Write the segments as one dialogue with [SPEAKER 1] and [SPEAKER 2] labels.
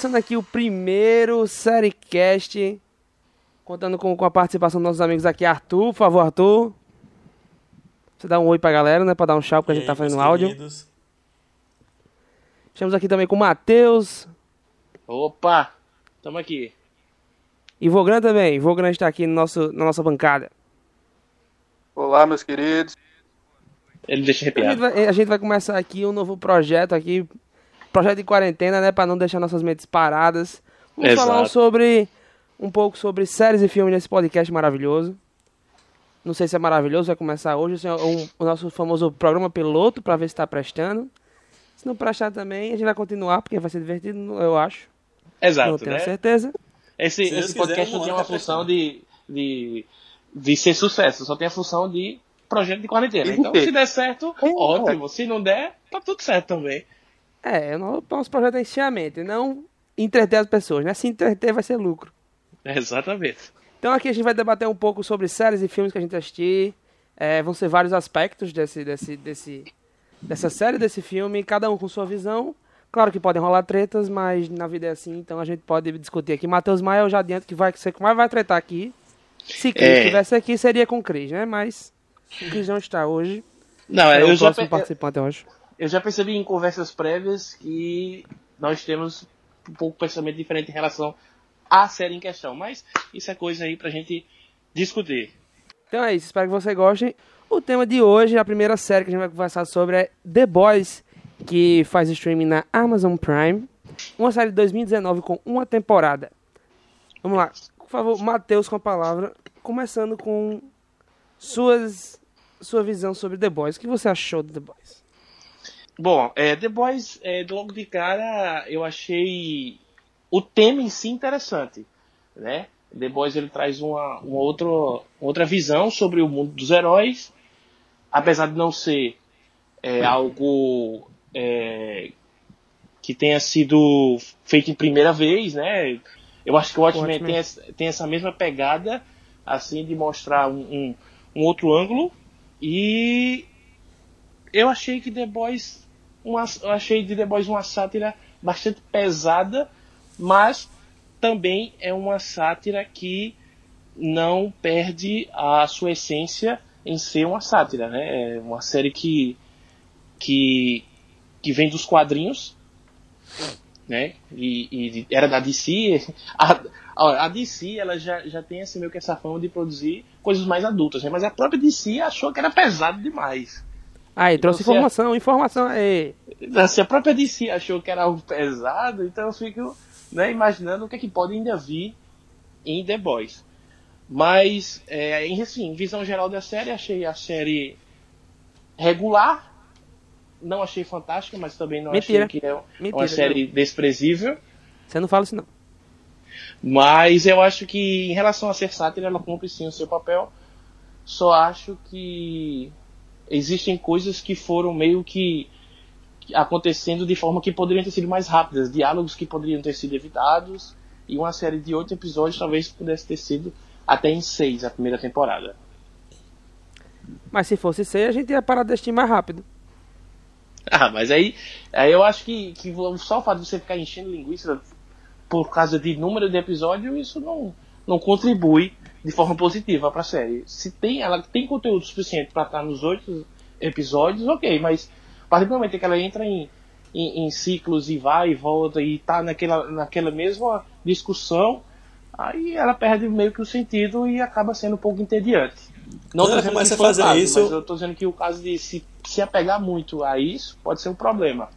[SPEAKER 1] Começando aqui o primeiro Seriecast, contando com, com a participação dos nossos amigos aqui, Arthur, por favor, Arthur. Você dá um oi pra galera, né? Pra dar um tchau, porque a gente tá fazendo áudio.
[SPEAKER 2] Queridos.
[SPEAKER 1] Estamos aqui também com o Matheus.
[SPEAKER 3] Opa, tamo aqui.
[SPEAKER 1] E Vogran também. Vogran está aqui no nosso, na nossa bancada.
[SPEAKER 4] Olá, meus queridos.
[SPEAKER 3] Ele deixa
[SPEAKER 1] A gente,
[SPEAKER 3] arrepiado.
[SPEAKER 1] vai, a gente vai começar aqui um novo projeto aqui. Projeto de quarentena, né? Pra não deixar nossas mentes paradas. Vamos
[SPEAKER 3] Exato.
[SPEAKER 1] falar sobre um pouco sobre séries e filmes nesse podcast maravilhoso. Não sei se é maravilhoso, vai começar hoje. É um- o nosso famoso programa piloto pra ver se tá prestando. Se não prestar também, a gente vai continuar, porque vai ser divertido, eu acho. não
[SPEAKER 3] Exato,
[SPEAKER 1] tenho
[SPEAKER 3] né?
[SPEAKER 1] certeza.
[SPEAKER 3] Esse,
[SPEAKER 2] Se
[SPEAKER 3] esse podcast não tem uma função de, de, de ser sucesso, só tem a função de projeto de quarentena. Então, se der certo, ótimo. Se não der, tá tudo certo também.
[SPEAKER 1] É, o no- nosso projeto é enchimento, e não entreter as pessoas, né? Se entreter vai ser lucro.
[SPEAKER 3] Exatamente.
[SPEAKER 1] Então aqui a gente vai debater um pouco sobre séries e filmes que a gente assistir. É, vão ser vários aspectos desse, desse, desse, dessa série, desse filme, cada um com sua visão. Claro que podem rolar tretas, mas na vida é assim, então a gente pode discutir aqui. Matheus Maia, eu já adianto que vai ser que mais vai tretar aqui. Se Cris
[SPEAKER 3] É.
[SPEAKER 1] estivesse aqui, seria com Cris, né? Mas o Cris não está hoje.
[SPEAKER 3] Não,
[SPEAKER 1] É,
[SPEAKER 3] eu
[SPEAKER 1] o
[SPEAKER 3] já,
[SPEAKER 1] próximo
[SPEAKER 3] pe-
[SPEAKER 1] participante, eu acho.
[SPEAKER 3] Eu já percebi em conversas prévias que nós temos um pouco pensamento diferente em relação à série em questão. Mas isso é coisa aí pra gente discutir.
[SPEAKER 1] Então é isso, espero que você gostem. O tema de hoje, a primeira série que a gente vai conversar sobre é The Boys, que faz streaming na Amazon Prime. Uma série de 2019 com uma temporada. Vamos lá, por favor, Matheus com a palavra, começando com suas, sua visão sobre The Boys. O que você achou de The Boys?
[SPEAKER 3] Bom, é, The Boys, é, logo de cara, eu achei o tema em si interessante, né? The Boys ele traz uma, uma outra, outra visão sobre o mundo dos heróis, apesar de não ser é, algo é, que tenha sido feito em primeira vez, né? Eu acho que o Watchmen. Tem, essa, tem essa mesma pegada, assim, de mostrar um, um, um outro ângulo e eu achei que The Boys uma, eu achei The Boys uma sátira bastante pesada, mas também é uma sátira que não perde a sua essência em ser uma sátira, né? É uma série que que que vem dos quadrinhos, né? E, e era da DC. A, a, a DC ela já, já tem assim, meio que essa fama de produzir coisas mais adultas, né? Mas a própria DC achou que era pesado demais.
[SPEAKER 1] Aí, trouxe informação, informação aí.
[SPEAKER 3] Se a própria DC achou que era algo pesado, então eu fico né, imaginando o que é que pode ainda vir em The Boys. Mas, é, em assim, visão geral da série, achei a série regular. Não achei fantástica, mas também não
[SPEAKER 1] Mentira.
[SPEAKER 3] achei que é
[SPEAKER 1] Mentira,
[SPEAKER 3] uma série desprezível.
[SPEAKER 1] Você não fala isso não.
[SPEAKER 3] Mas eu acho que, em relação a ser sátira, ela cumpre sim o seu papel. Só acho que existem coisas que foram meio que acontecendo de forma que poderiam ter sido mais rápidas, diálogos que poderiam ter sido evitados, e uma série de oito episódios talvez pudesse ter sido até em seis a primeira temporada.
[SPEAKER 1] Mas se fosse ser, a gente ia parar de assistir mais rápido.
[SPEAKER 3] Ah, mas aí, aí eu acho que, que só o fato de você ficar enchendo linguiça por causa de número de episódio, isso não, não contribui de forma positiva para a série. Se tem, ela tem conteúdo suficiente para estar nos oito episódios, ok, mas a partir do momento que ela entra em, em, em ciclos e vai e volta e tá naquela, naquela mesma discussão, aí ela perde meio que o sentido e acaba sendo um pouco entediante. Não
[SPEAKER 2] Quando ela começa a fazer
[SPEAKER 3] caso,
[SPEAKER 2] isso-
[SPEAKER 3] mas eu tô dizendo que o caso de se, se apegar muito a isso pode ser um problema.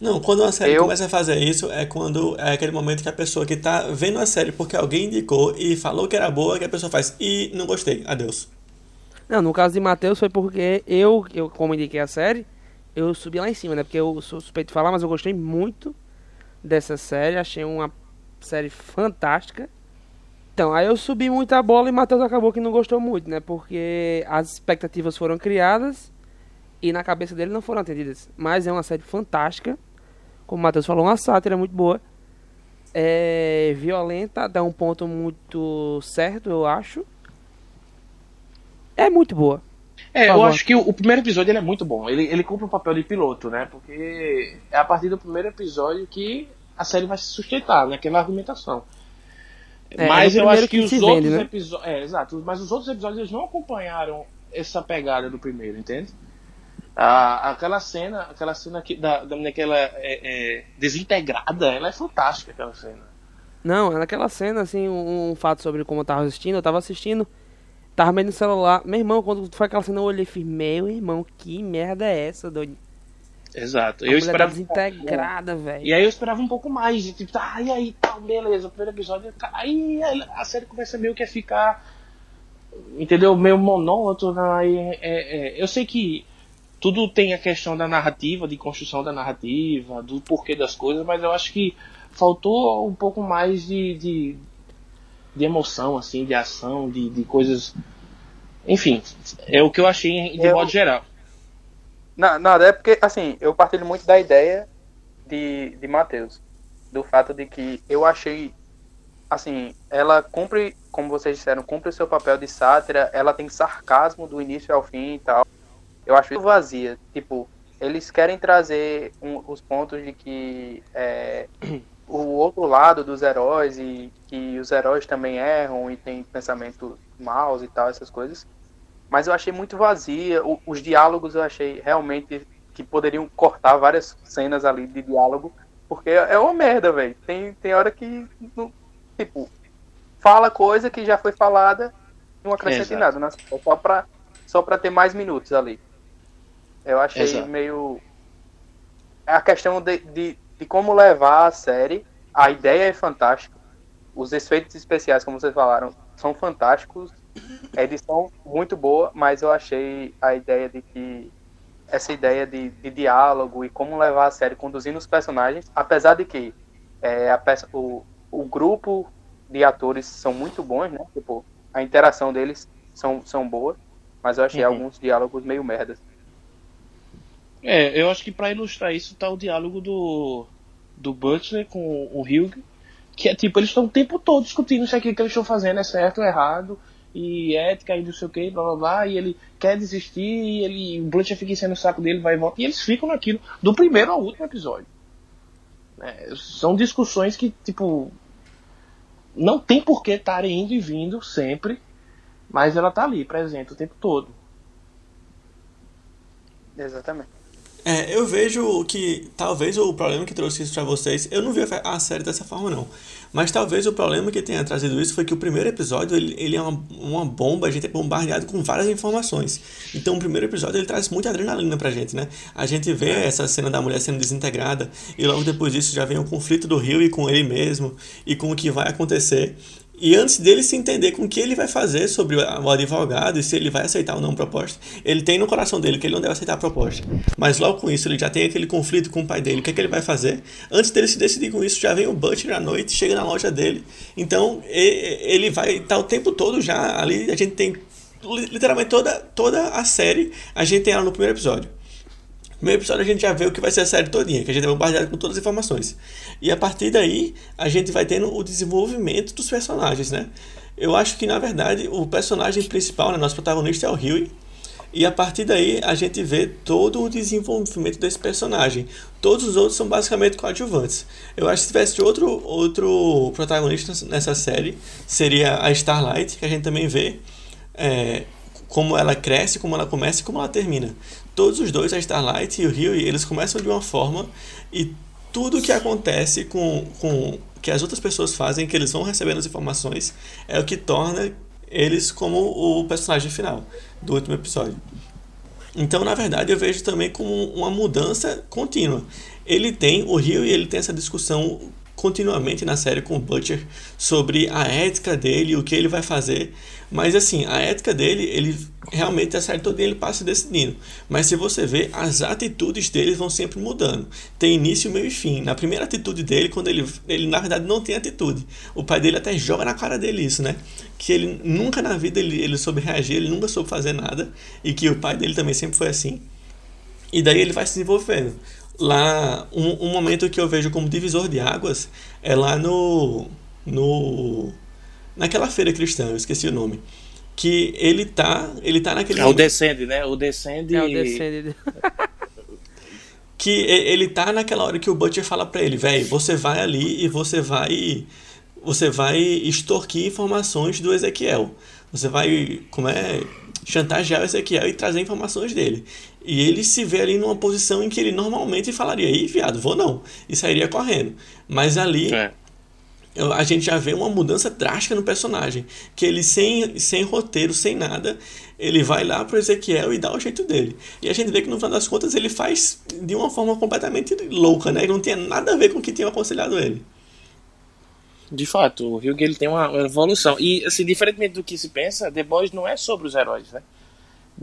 [SPEAKER 2] Não, quando uma série
[SPEAKER 4] Eu-
[SPEAKER 2] começa a fazer isso, é quando é aquele momento que a pessoa que tá vendo a série porque alguém indicou e falou que era boa, que a pessoa faz, e não gostei, adeus.
[SPEAKER 1] Não, no caso de Matheus foi porque eu, eu como indiquei a série, eu subi lá em cima, né? Porque eu sou suspeito de falar, mas eu gostei muito dessa série, achei uma série fantástica. Então, aí eu subi muito a bola e Matheus acabou que não gostou muito, né? Porque as expectativas foram criadas e na cabeça dele não foram atendidas. Mas é uma série fantástica. Como o Matheus falou, uma sátira muito boa. É violenta até um ponto muito certo, eu acho. É muito boa.
[SPEAKER 3] É, eu acho que o, o primeiro episódio é muito bom. Ele, ele cumpre o papel de piloto, né? Porque é a partir do primeiro episódio que a série vai se sustentar naquela argumentação.
[SPEAKER 1] É,
[SPEAKER 3] mas
[SPEAKER 1] é
[SPEAKER 3] eu acho que,
[SPEAKER 1] que
[SPEAKER 3] os outros
[SPEAKER 1] vende, né?
[SPEAKER 3] episódios. É, exato. Mas os outros episódios eles não acompanharam essa pegada do primeiro, entende? Ah, aquela cena, aquela cena que, da, da menina que ela é, é desintegrada, ela é fantástica aquela cena.
[SPEAKER 1] Não, naquela cena, assim, um, um fato sobre como eu tava assistindo, eu tava assistindo, tava meio no celular. Meu irmão, quando foi aquela cena, eu olhei e fiz, meu irmão, que merda é essa, doido?
[SPEAKER 3] Exato.
[SPEAKER 1] A
[SPEAKER 3] Eu
[SPEAKER 1] mulher tá
[SPEAKER 3] esperava.
[SPEAKER 1] desintegrada, velho.
[SPEAKER 3] E aí eu esperava um pouco mais, de tipo, tá, e aí, tal, beleza, o primeiro episódio. Aí a série começa meio que a ficar. Entendeu? Meio monótona. Aí, é, é, eu sei que tudo tem a questão da narrativa, de construção da narrativa, do porquê das coisas, mas eu acho que faltou um pouco mais de, de, de emoção, assim, de ação, de, de coisas. Enfim, é o que eu achei de
[SPEAKER 4] Eu-
[SPEAKER 3] modo geral.
[SPEAKER 4] Na- Nada, é porque, assim, eu partilho muito da ideia de, de Matheus. Do fato de que eu achei, assim, ela cumpre, como vocês disseram, cumpre o seu papel de sátira, ela tem sarcasmo do início ao fim e tal. Eu acho isso vazia. Tipo, eles querem trazer um- os pontos de que é, o outro lado dos heróis e que os heróis também erram e têm pensamentos maus e tal, essas coisas mas eu achei muito vazia. O- os diálogos eu achei realmente que poderiam cortar várias cenas ali de diálogo, porque é uma merda, velho. Tem, tem hora que, não- tipo, fala coisa que já foi falada e não acrescenta em nada, né? É Só pra, só pra ter mais minutos ali. Eu achei
[SPEAKER 3] Exato.
[SPEAKER 4] meio. É a questão de, de, de como levar a série. A ideia é fantástica. Os efeitos especiais, como vocês falaram, são fantásticos. A edição muito boa, mas eu achei a ideia de que essa ideia de, de diálogo e como levar a série conduzindo os personagens, apesar de que é, a peça, o, o grupo de atores são muito bons, né? Tipo, a interação deles são, são boas, mas eu achei
[SPEAKER 3] Uhum.
[SPEAKER 4] alguns diálogos meio merdas.
[SPEAKER 3] É, eu acho que pra ilustrar isso tá o diálogo do, do Butler com o Hugh, que é tipo, eles estão o tempo todo discutindo se aquilo que eles estão fazendo é certo ou errado, e ética e não sei o que, blá blá blá, e ele quer desistir, e ele, o Butler fica enchendo o saco dele, vai e volta, e eles ficam naquilo, do primeiro ao último episódio. É, são discussões que, tipo, não tem por que estarem indo e vindo sempre, mas ela tá ali, presente o tempo todo.
[SPEAKER 4] Exatamente.
[SPEAKER 2] É, eu vejo que talvez o problema que trouxe isso pra vocês, eu não vi a a série dessa forma não, mas talvez o problema que tenha trazido isso foi que o primeiro episódio ele, ele é uma, uma bomba, a gente é bombardeado com várias informações. Então o primeiro episódio ele traz muita adrenalina pra gente, né? A gente vê essa cena da mulher sendo desintegrada e logo depois disso já vem o conflito do Rio e com ele mesmo e com o que vai acontecer. E antes dele se entender com o que ele vai fazer sobre o advogado e se ele vai aceitar ou não a proposta, ele tem no coração dele que ele não deve aceitar a proposta. Mas logo com isso ele já tem aquele conflito com o pai dele, o que, é que ele vai fazer? Antes dele se decidir com isso, já vem o Butcher à noite, chega na loja dele. Então ele vai estar o tempo todo já ali. A gente tem li- literalmente toda, toda a série, a gente tem ela no primeiro episódio. No primeiro episódio a gente já vê o que vai ser a série todinha, que a gente é bombardeado com todas as informações. E a partir daí, a gente vai tendo o desenvolvimento dos personagens, né? Eu acho que, na verdade, o personagem principal, né, nosso protagonista é o Huey. E a partir daí, a gente vê todo o desenvolvimento desse personagem. Todos os outros são basicamente coadjuvantes. Eu acho que se tivesse outro, outro protagonista nessa série, seria a Starlight, que a gente também vê é, como ela cresce, como ela começa e como ela termina. Todos os dois, a Starlight e o Huey, eles começam de uma forma e tudo que acontece com, com que as outras pessoas fazem, que eles vão recebendo as informações, é o que torna eles como o personagem final do último episódio. Então, na verdade, eu vejo também como uma mudança contínua. Ele tem, o Rio, ele tem essa discussão continuamente na série com o Butcher sobre a ética dele, o que ele vai fazer. Mas assim, a ética dele, ele realmente a série toda ele passa decidindo. Mas se você vê, as atitudes dele vão sempre mudando. Tem início, meio e fim. Na primeira atitude dele, quando ele, ele na verdade não tem atitude. O pai dele até joga na cara dele isso, né? Que ele nunca na vida ele, ele soube reagir, ele nunca soube fazer nada. E que o pai dele também sempre foi assim. E daí ele vai se desenvolvendo. Lá, um, um momento que eu vejo como divisor de águas é lá no. no naquela feira cristã, eu esqueci o nome. Que ele tá. Ele tá naquele.
[SPEAKER 3] É o Descende, né? O Descende.
[SPEAKER 1] É o Descended.
[SPEAKER 2] que ele tá naquela hora que o Butcher fala para ele, velho, você vai ali e você vai você vai extorquir informações do Ezequiel. Você vai, como é, chantagear o Ezequiel e trazer informações dele. E ele se vê ali numa posição em que ele normalmente falaria, ih, viado, vou não, e sairia correndo. Mas ali é. A gente já vê uma mudança drástica no personagem, que ele sem, sem roteiro, sem nada, ele vai lá pro Ezequiel e dá o jeito dele. E a gente vê que no final das contas ele faz de uma forma completamente louca, né? Ele não tinha nada a ver com o que tinha aconselhado ele.
[SPEAKER 3] De fato, o Hugh ele tem uma evolução. E, assim, diferentemente do que se pensa, The Boys não é sobre os heróis, né?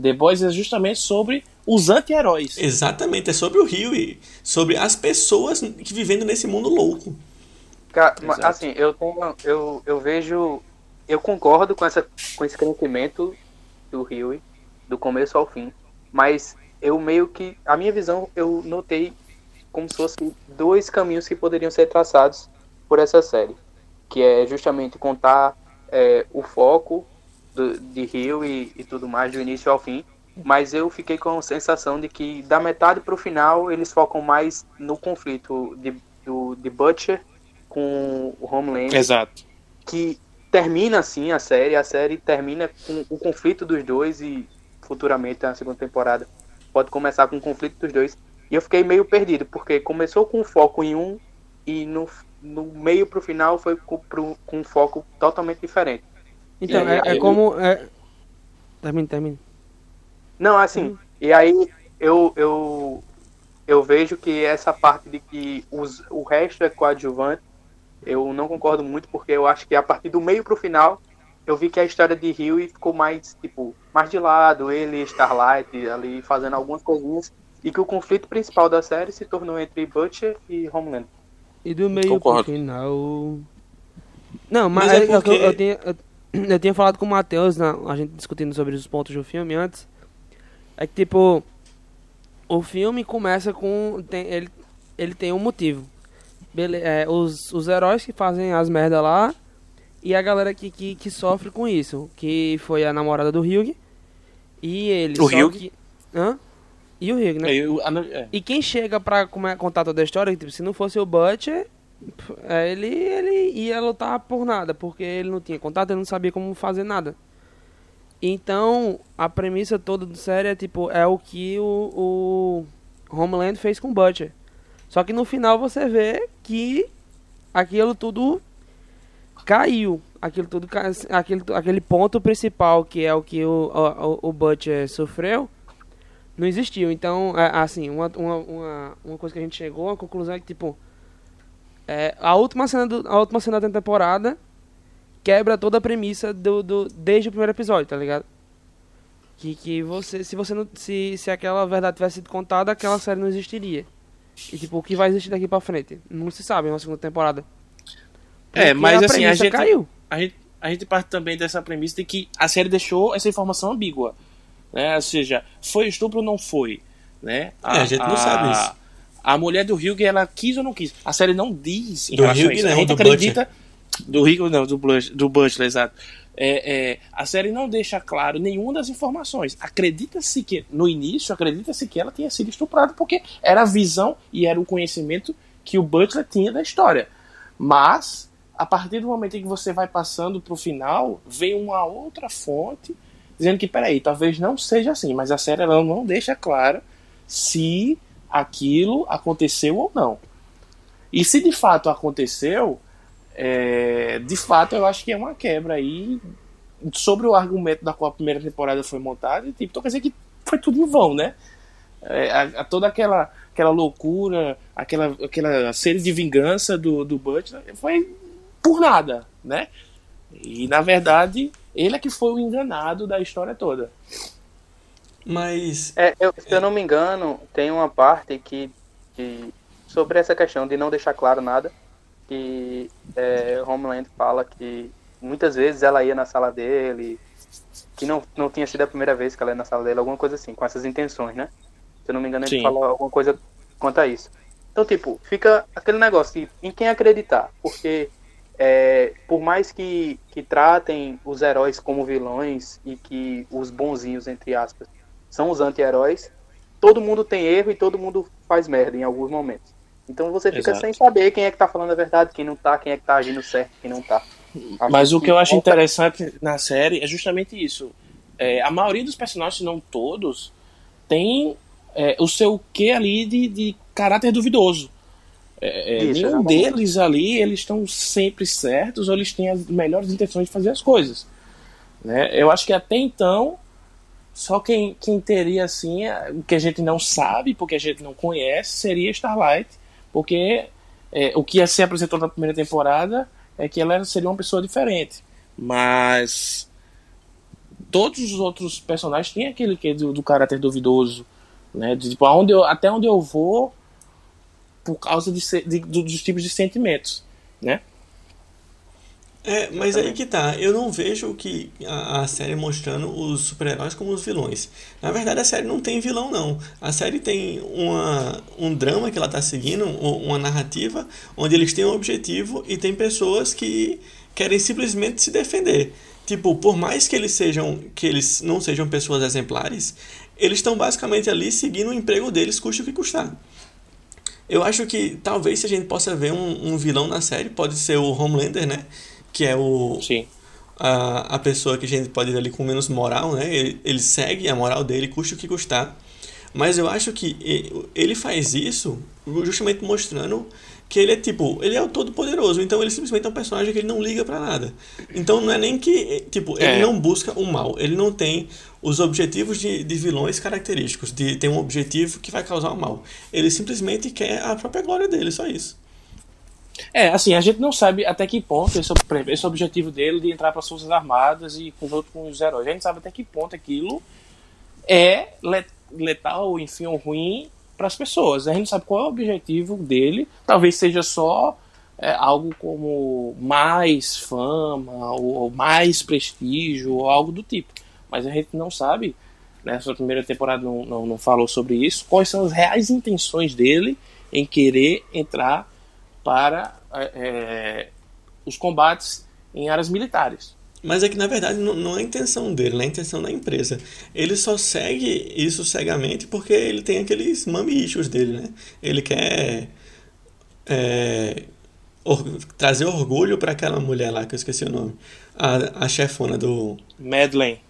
[SPEAKER 3] The Boys é justamente sobre os anti-heróis.
[SPEAKER 2] Exatamente, é sobre o Hugh, sobre as pessoas que vivendo nesse mundo louco.
[SPEAKER 4] Assim, eu, tenho, eu, eu vejo. Eu concordo com, essa, com esse crescimento do Hugh, do começo ao fim. Mas eu meio que. A minha visão, eu notei como se fossem dois caminhos que poderiam ser traçados por essa série que é justamente contar é, o foco do, de Rio e, e, tudo mais, do início ao fim. Mas eu fiquei com a sensação de que da metade para o final eles focam mais no conflito de, do, de Butcher com o Homeland.
[SPEAKER 3] Exato.
[SPEAKER 4] Que termina assim a série, a série termina com o conflito dos dois e futuramente na segunda temporada pode começar com o conflito dos dois. E eu fiquei meio perdido, porque começou com foco em um e no no meio pro final foi com, pro, com um foco totalmente diferente.
[SPEAKER 1] Então, é, é, como. É... Termine, termine.
[SPEAKER 4] Não, assim, hum. e aí eu, eu, eu vejo que essa parte de que os, o resto é coadjuvante, eu não concordo muito, porque eu acho que a partir do meio pro final, eu vi que a história de Rio ficou mais, tipo, mais de lado, ele e Starlight ali fazendo algumas coisinhas, e que o conflito principal da série se tornou entre Butcher e Homeland.
[SPEAKER 1] E do meio Concordo. pro final. Não, mas, mas é, é porque... eu, eu, tinha, eu, eu, tinha falado com o Matheus, a gente discutindo sobre os pontos do filme antes. É que tipo. O filme começa com. Tem, ele, ele tem um motivo. Bele, é, os, os heróis que fazem as merdas lá. E a galera que, que, que sofre com isso. Que foi a namorada do Hugh. E ele.
[SPEAKER 3] O Hugh? Que,
[SPEAKER 1] hã? E o Hugh, né? É, eu, é. E quem chega pra como contar toda a história, tipo, se não fosse o Butcher, é, ele, ele ia lutar por nada, porque ele não tinha contato, ele não sabia como fazer nada. Então, a premissa toda do série é tipo, é o que o, o Homeland fez com o Butcher. Só que no final você vê que aquilo tudo caiu. Aquilo tudo, aquele, aquele ponto principal que é o que o, o, o Butcher sofreu não existiu. Então, é, assim, uma, uma, uma, coisa que a gente chegou, a conclusão é que, tipo, é, a, última cena do, a última cena da temporada quebra toda a premissa do, do, desde o primeiro episódio, tá ligado? Que, que você, se você não, se, se aquela verdade tivesse sido contada, aquela série não existiria. E, tipo, o que vai existir daqui pra frente? Não se sabe na segunda temporada.
[SPEAKER 3] É, Porque é, mas a assim, a gente, caiu. A gente, a gente parte também dessa premissa de que a série deixou essa informação ambígua né? Ou seja, foi estupro ou não foi, né?
[SPEAKER 2] A, é, a gente não a, sabe isso.
[SPEAKER 3] A mulher do Hugh, ela quis ou não quis? A série não diz
[SPEAKER 2] em do relação Hugh, a isso. Não, a gente acredita
[SPEAKER 3] Butcher. do Hugh, não, do Butcher, do Butcher exato. É, é, a série não deixa claro nenhuma das informações. Acredita-se que, no início, acredita-se que ela tinha sido estuprada porque era a visão e era o conhecimento que o Butler tinha da história. Mas, a partir do momento em que você vai passando para o final, vem uma outra fonte dizendo que, peraí, talvez não seja assim, mas a série ela não deixa claro se aquilo aconteceu ou não. E se de fato aconteceu, é, de fato eu acho que é uma quebra aí sobre o argumento da qual a primeira temporada foi montada, tipo, então quer dizer que foi tudo em vão, né? É, a, a toda aquela, aquela loucura, aquela, aquela série de vingança do, do Butler foi por nada, né? E na verdade ele é que foi o enganado da história toda.
[SPEAKER 2] Mas.
[SPEAKER 4] É, eu, se eu não me engano, tem uma parte que, que. sobre essa questão de não deixar claro nada. Que é, Homeland fala que muitas vezes ela ia na sala dele. Que não, não tinha sido a primeira vez que ela ia na sala dele, alguma coisa assim, com essas intenções, né? Se eu não me engano, ele Sim. falou alguma coisa quanto a isso. Então, tipo, fica aquele negócio de em quem acreditar. Porque é, por mais que, que tratem os heróis como vilões e que os bonzinhos, entre aspas, são os anti-heróis, todo mundo tem erro e todo mundo faz merda em alguns momentos. Então você fica
[SPEAKER 3] Exato.
[SPEAKER 4] sem saber quem é que tá falando a verdade, quem não tá, quem é que tá agindo certo, quem não tá. Acho
[SPEAKER 3] Mas o que eu acho interessante na série é justamente isso. É, a maioria dos personagens, se não todos, tem é, o seu quê ali de, de caráter duvidoso. É, é,
[SPEAKER 4] Isso,
[SPEAKER 3] nenhum deles ali, eles estão sempre certos ou eles têm as melhores intenções de fazer as coisas. Né? Eu acho que até então, só quem, quem teria assim, é, o que a gente não sabe, porque a gente não conhece, seria Starlight, porque é, o que se apresentou na primeira temporada é que ela seria uma pessoa diferente. Mas todos os outros personagens têm aquele que do, do caráter duvidoso, né? De, tipo, aonde eu, até onde eu vou por causa de, de- do- dos tipos de sentimentos, né?
[SPEAKER 2] É, mas aí que tá, eu não vejo que a, a série mostrando os super-heróis como os vilões. Na verdade, a série não tem vilão, não. A série tem uma, um drama que ela tá seguindo, um- uma narrativa, onde eles têm um objetivo e tem pessoas que querem simplesmente se defender. Tipo, por mais que eles sejam, que eles não sejam pessoas exemplares, eles estão basicamente ali seguindo o emprego deles, custe o que custar. Eu acho que talvez se a gente possa ver um, um vilão na série, pode ser o Homelander, né? Que é o,
[SPEAKER 3] Sim.
[SPEAKER 2] a, a pessoa que a gente pode ver ali com menos moral, né? Ele, ele segue a moral dele, custe o que custar. Mas eu acho que ele faz isso justamente mostrando que ele é tipo, ele é o todo poderoso, então ele simplesmente é um personagem que ele não liga pra nada. Então não é nem que, tipo, ele
[SPEAKER 3] É.
[SPEAKER 2] não busca o mal, ele não tem os objetivos de, de vilões característicos, de ter um objetivo que vai causar o mal. Ele simplesmente quer a própria glória dele, só isso.
[SPEAKER 3] É, assim, a gente não sabe até que ponto esse, esse objetivo dele de entrar para as Forças Armadas e com com os heróis. A gente sabe até que ponto aquilo é le- letal, enfim, ou ruim para as pessoas. A gente não sabe qual é o objetivo dele. Talvez seja só é, algo como mais fama ou, ou mais prestígio ou algo do tipo. Mas a gente não sabe, nessa primeira temporada não, não, não falou sobre isso, quais são as reais intenções dele em querer entrar para é, é, os combates em áreas militares.
[SPEAKER 2] Mas é que na verdade não, não é a intenção dele, não é a intenção da empresa. Ele só segue isso cegamente porque ele tem aqueles mami dele, né? Ele quer é, or- trazer orgulho para aquela mulher lá, que eu esqueci o nome. A, a chefona do.
[SPEAKER 3] Madeleine.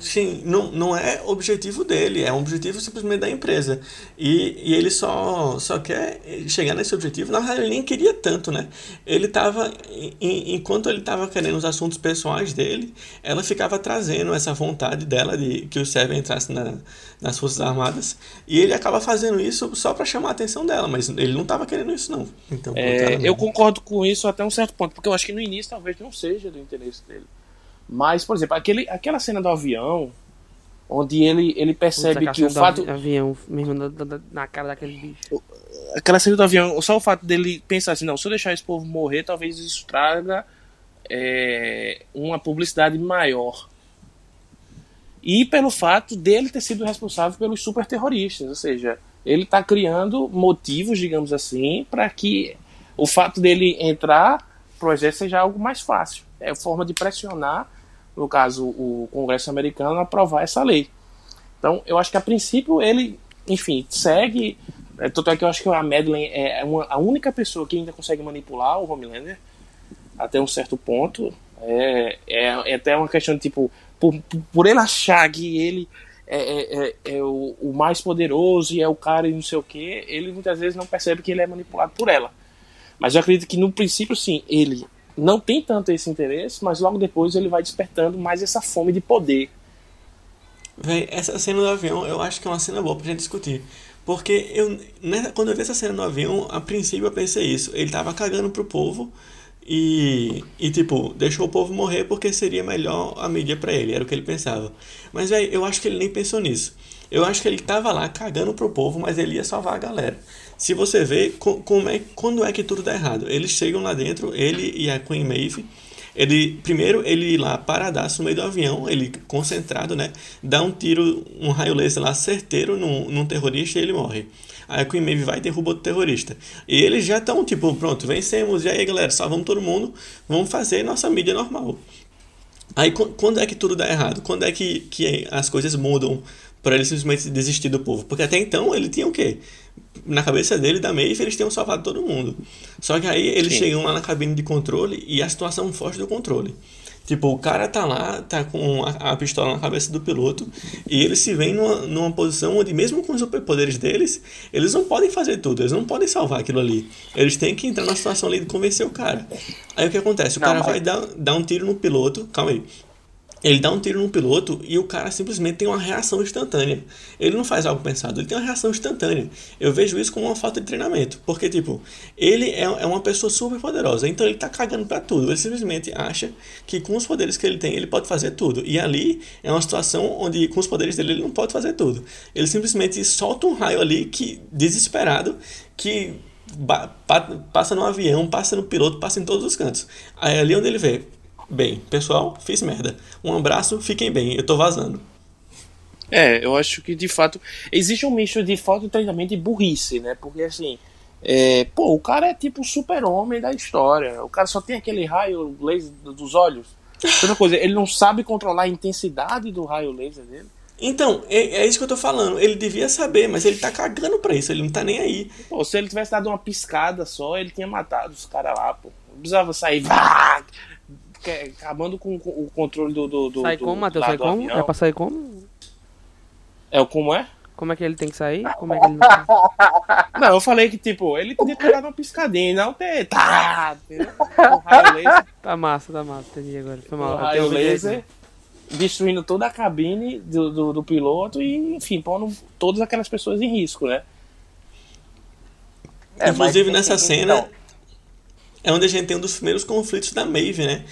[SPEAKER 2] Sim, não, não é objetivo dele, é um objetivo simplesmente da empresa. E, e ele só, só quer chegar nesse objetivo. Na verdade, ele nem queria tanto, né? Ele tava. em- Enquanto ele estava querendo os assuntos pessoais dele, ela ficava trazendo essa vontade dela de que o Seven entrasse na, nas Forças Armadas. E ele acaba fazendo isso só para chamar a atenção dela, mas ele não estava querendo isso, não. Então,
[SPEAKER 3] É, eu concordo com isso até um certo ponto, porque eu acho que no início talvez não seja do interesse dele. Mas, por exemplo, aquele, aquela cena do avião, onde ele, ele percebe que o fato.
[SPEAKER 1] avião mesmo na, na- na cara daquele bicho.
[SPEAKER 3] aquela cena do avião, só o fato dele pensar assim, não, se eu deixar esse povo morrer, talvez isso traga é, uma publicidade maior. E pelo fato dele ter sido responsável pelos super terroristas, ou seja, ele está criando motivos, digamos assim, para que o fato dele entrar no projeto seja algo mais fácil. É forma de pressionar, no caso, o Congresso americano aprovar essa lei. Então, eu acho que a princípio ele, enfim, segue. é, Tanto é que eu acho que a Madeleine é uma, a única pessoa que ainda consegue manipular o Homelander até um certo ponto. É, é, é até uma questão de tipo, por, por ele achar que ele é, é, é, é o, o mais poderoso e é o cara e não sei o que, ele muitas vezes não percebe que ele é manipulado por ela. Mas eu acredito que no princípio, sim, ele não tem tanto esse interesse, mas logo depois ele vai despertando mais essa fome de poder.
[SPEAKER 2] Véi, essa cena do avião eu acho que é uma cena boa pra gente discutir. Porque eu, né, quando eu vi essa cena no avião, a princípio eu pensei isso. Ele tava cagando pro povo e, e tipo, deixou o povo morrer porque seria melhor a mídia pra ele. Era o que ele pensava. Mas, véi, eu acho que ele nem pensou nisso. Eu acho que ele tava lá cagando pro povo, mas ele ia salvar a galera. Se você vê co- como é, quando é que tudo dá errado. Eles chegam lá dentro, ele e a Queen Maeve. Ele, primeiro, ele lá paradaço no meio do avião, ele concentrado, né? Dá um tiro, um raio laser lá certeiro num, num terrorista e ele morre. Aí a Queen Maeve vai e derruba outro terrorista. E eles já estão, tipo, pronto, vencemos. E aí, galera, salvamos todo mundo. Vamos fazer nossa mídia normal. Aí qu- quando é que tudo dá errado? Quando é que, que as coisas mudam Pra ele simplesmente desistir do povo. Porque até então ele tinha o quê? Na cabeça dele, da Maeve, eles tinham salvado todo mundo. Só que aí eles
[SPEAKER 3] Sim.
[SPEAKER 2] chegam lá na cabine de controle e a situação foge do controle. Tipo, o cara tá lá, tá com a, a pistola na cabeça do piloto, e eles se veem numa, numa posição onde, mesmo com os superpoderes deles, eles não podem fazer tudo, eles não podem salvar aquilo ali. Eles têm que entrar na situação ali de convencer o cara. Aí o que acontece? O
[SPEAKER 4] Não,
[SPEAKER 2] cara
[SPEAKER 4] mas-
[SPEAKER 2] vai dar, dar um tiro no piloto. Calma aí. Ele dá um tiro no piloto e o cara simplesmente tem uma reação instantânea. Ele não faz algo pensado, ele tem uma reação instantânea. Eu vejo isso como uma falta de treinamento. Porque, tipo, ele é, é uma pessoa super poderosa, então ele tá cagando pra tudo. Ele simplesmente acha que com os poderes que ele tem, ele pode fazer tudo. E ali é uma situação onde, com os poderes dele, ele não pode fazer tudo. Ele simplesmente solta um raio ali que, desesperado, que passa no avião, passa no piloto, passa em todos os cantos. Aí é ali onde ele vê. Bem, pessoal, fiz merda. Um abraço, fiquem bem, eu tô vazando.
[SPEAKER 3] É, eu acho que de fato existe um misto de falta de treinamento e burrice, né? Porque assim, é, pô, o cara é tipo o super-homem da história. O cara só tem aquele raio laser dos olhos. Outra coisa, ele não sabe controlar a intensidade do raio laser dele.
[SPEAKER 2] Então, é, é isso que eu tô falando. Ele devia saber, mas ele tá cagando pra isso, ele não tá nem aí.
[SPEAKER 3] Pô, se ele tivesse dado uma piscada só, ele tinha matado os caras lá, pô. Não precisava sair, vá, acabando com com o controle do. do, do
[SPEAKER 1] Sai como, Matheus? Sai como?
[SPEAKER 3] avião.
[SPEAKER 1] É pra sair como?
[SPEAKER 3] É o como é?
[SPEAKER 1] Como é que ele tem que sair? Como é que ele não...
[SPEAKER 3] Não, eu falei que, tipo, ele podia ter dado uma piscadinha e não ter. Tá! O raio
[SPEAKER 1] Tá massa, tá massa. Entendi agora. Foi
[SPEAKER 3] o
[SPEAKER 1] mal.
[SPEAKER 3] raio
[SPEAKER 1] Eu ouvi
[SPEAKER 3] laser
[SPEAKER 1] direito.
[SPEAKER 3] destruindo toda a cabine do, do, do piloto e, enfim, pondo todas aquelas pessoas em risco, né?
[SPEAKER 4] É,
[SPEAKER 2] Inclusive nessa cena
[SPEAKER 4] então,
[SPEAKER 2] é onde a gente tem um dos primeiros conflitos da Maeve, né?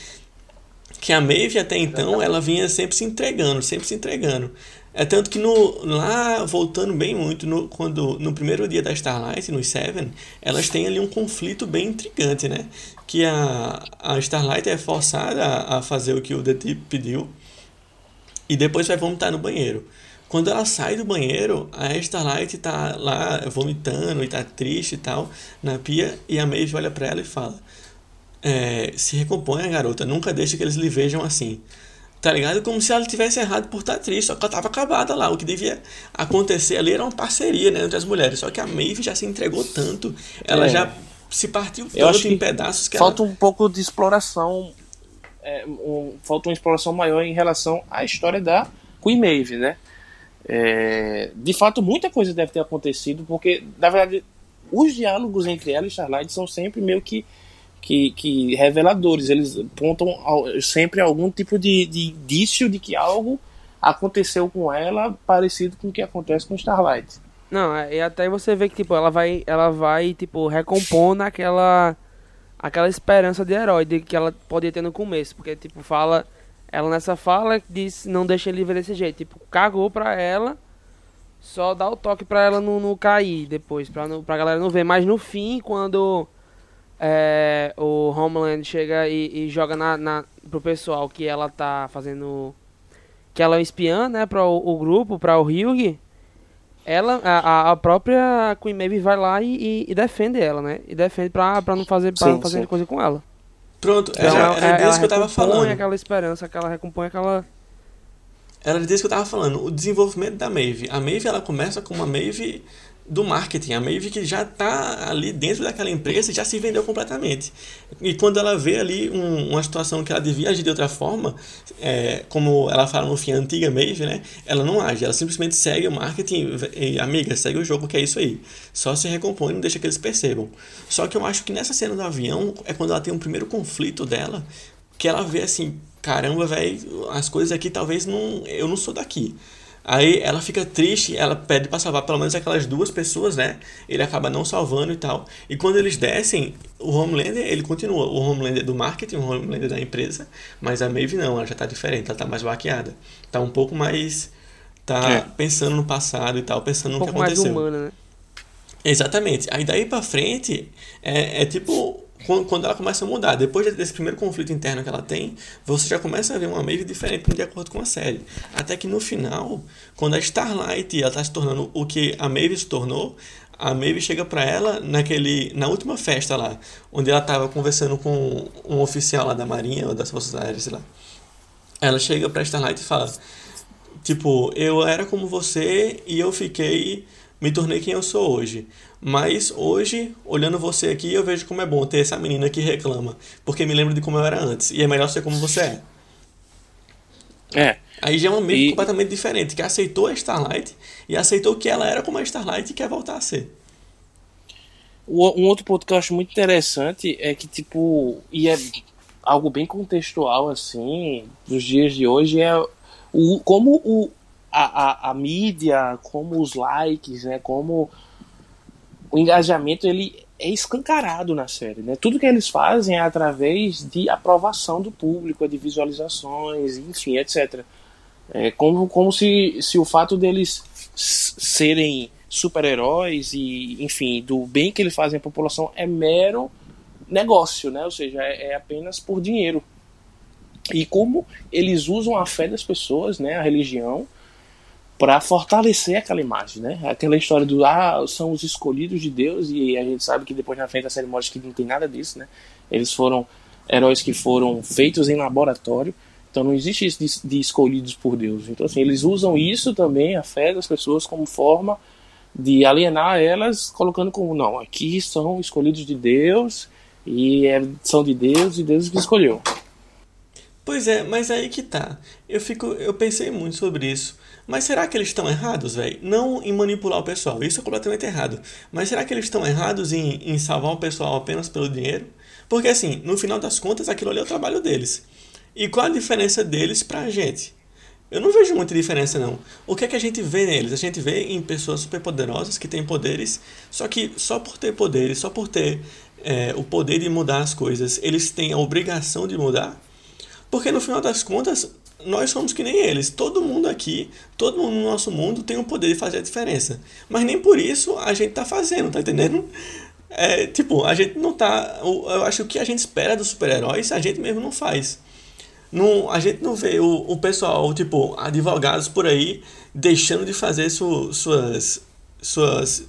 [SPEAKER 2] Que a Maeve até então ela vinha sempre se entregando, sempre se entregando. É tanto que no, lá, voltando bem muito, no, quando, no primeiro dia da Starlight, nos Seven, elas têm ali um conflito bem intrigante, né? Que a, a Starlight é forçada a, a fazer o que o The Deep pediu e depois vai vomitar no banheiro. Quando ela sai do banheiro, a Starlight tá lá vomitando e tá triste e tal, na pia, e a Maeve olha pra ela e fala: é, Se recomponha, garota, nunca deixe que eles lhe vejam assim. Tá ligado? Como se ela tivesse errado por estar triste, só que ela tava acabada lá. O que devia acontecer ali era uma parceria né, entre as mulheres. Só que a Maeve já se entregou tanto, ela
[SPEAKER 3] É.
[SPEAKER 2] já se partiu
[SPEAKER 3] Eu acho
[SPEAKER 2] tanto em pedaços que
[SPEAKER 3] falta
[SPEAKER 2] ela.
[SPEAKER 3] um pouco de exploração. é, um- falta uma exploração maior em relação à história da Queen Maeve, né? É, de fato, muita coisa deve ter acontecido, porque, na verdade, os diálogos entre ela e Starlight são sempre meio que, que, que reveladores. Eles apontam ao- sempre algum tipo de, de indício de que algo aconteceu com ela parecido com o que acontece com Starlight.
[SPEAKER 1] Não, é- e até você vê que, tipo, ela vai, ela vai, tipo, recompondo aquela, aquela esperança de herói de que ela podia ter no começo. Porque, tipo, fala, ela nessa fala diz, não deixa ele ver desse jeito. Tipo, cagou pra ela, só dá o toque pra ela não, não cair depois, pra, não, pra galera não ver. Mas no fim, quando é, o Homeland chega e, e joga na, na, pro pessoal que ela tá fazendo... Que ela é um espiã, né, para o, o grupo, pra o Hyug ela, a, a própria Queen Maeve vai lá e, e- e defende ela, né? E defende pra, pra não fazer, pra
[SPEAKER 3] Sim,
[SPEAKER 1] não fazer
[SPEAKER 3] sim.
[SPEAKER 1] coisa com ela.
[SPEAKER 2] Pronto,
[SPEAKER 1] Então,
[SPEAKER 2] era, era
[SPEAKER 1] ela
[SPEAKER 2] disso que eu tava
[SPEAKER 1] recompõe
[SPEAKER 2] falando.
[SPEAKER 1] aquela esperança, que ela recompõe aquela...
[SPEAKER 2] Era disso que eu tava falando, o desenvolvimento da Maeve. A Maeve ela começa com uma Maeve do marketing, a que já tá ali dentro daquela empresa e já se vendeu completamente. E quando ela vê ali um- uma situação que ela devia agir de outra forma, é, como ela fala no fim, a antiga Maeve, né? Ela não age, ela simplesmente segue o marketing e, amiga, segue o jogo que é isso aí. Só se recompõe e deixa que eles percebam. Só que eu acho que nessa cena do avião é quando ela tem um primeiro conflito dela, que ela vê assim, caramba, velho, as coisas aqui talvez não, eu não sou daqui. Aí ela fica triste, ela pede pra salvar pelo menos aquelas duas pessoas, né? Ele acaba não salvando e tal. E quando eles descem, o Homelander, ele continua. O Homelander do marketing, o Homelander da empresa, mas a Maeve não, ela já tá diferente, ela tá mais baqueada. Tá um pouco mais tá
[SPEAKER 3] É.
[SPEAKER 2] pensando no passado e tal, pensando
[SPEAKER 1] Um
[SPEAKER 2] no que
[SPEAKER 1] pouco mais
[SPEAKER 2] aconteceu.
[SPEAKER 1] humana, né?
[SPEAKER 2] Exatamente. Aí daí pra frente, é, é tipo quando, ela começa a mudar. Depois desse primeiro conflito interno que ela tem, você já começa a ver uma Maeve diferente de acordo com a série. Até que no final, quando a Starlight ela tá se tornando o que a Maeve se tornou, a Maeve chega pra ela naquele na última festa lá, onde ela tava conversando com um oficial lá da Marinha ou das Forças Aéreas, sei lá. Ela chega pra Starlight e fala: tipo, eu era como você e eu fiquei, me tornei quem eu sou hoje. Mas hoje, olhando você aqui, eu vejo como é bom ter essa menina que reclama, porque me lembra de como eu era antes, e é melhor ser como você é.
[SPEAKER 3] É.
[SPEAKER 2] Aí já é um meio
[SPEAKER 3] E-
[SPEAKER 2] completamente diferente, que aceitou a Starlight e aceitou que ela era como a Starlight e quer voltar a ser.
[SPEAKER 3] Um outro ponto que eu acho muito interessante é que, tipo, e é algo bem contextual, assim, dos dias de hoje, é o, como o, a, a, a mídia, como os likes, né, como o engajamento, ele é escancarado na série, né? Tudo que eles fazem é através de aprovação do público, de visualizações, enfim, etc. É como, como se, se o fato deles serem super-heróis e, enfim, do bem que eles fazem à população é mero negócio, né? Ou seja, é, é apenas por dinheiro. E como eles usam a fé das pessoas, né, a religião, para fortalecer aquela imagem, né? Aquela história do ah, são os escolhidos de Deus e a gente sabe que depois na frente da série mostra que não tem nada disso, né? Eles foram heróis que foram feitos em laboratório, então não existe isso de, de escolhidos por Deus. Então assim, eles usam isso também a fé das pessoas como forma de alienar elas, colocando como não, aqui são escolhidos de Deus e é, são de Deus e Deus que escolheu.
[SPEAKER 2] Pois é, mas aí que tá. Eu fico, eu pensei muito sobre isso. Mas será que eles estão errados, velho? Não em manipular o pessoal, isso é completamente errado. Mas será que eles estão errados em, em salvar o pessoal apenas pelo dinheiro? Porque assim, no final das contas, aquilo ali é o trabalho deles. E qual a diferença deles pra gente? Eu não vejo muita diferença não. O que é que a gente vê neles? A gente vê em pessoas superpoderosas que têm poderes, só que só por ter poderes, só por ter é, o poder de mudar as coisas, eles têm a obrigação de mudar? Porque no final das contas, nós somos que nem eles. Todo mundo aqui, todo mundo no nosso mundo tem o poder de fazer a diferença. Mas nem por isso a gente tá fazendo, tá entendendo? É, tipo, a gente não tá. Eu acho que o que a gente espera dos super-heróis, a gente mesmo não faz. Não, a gente não vê o, o pessoal, tipo, advogados por aí deixando de fazer su, suas, suas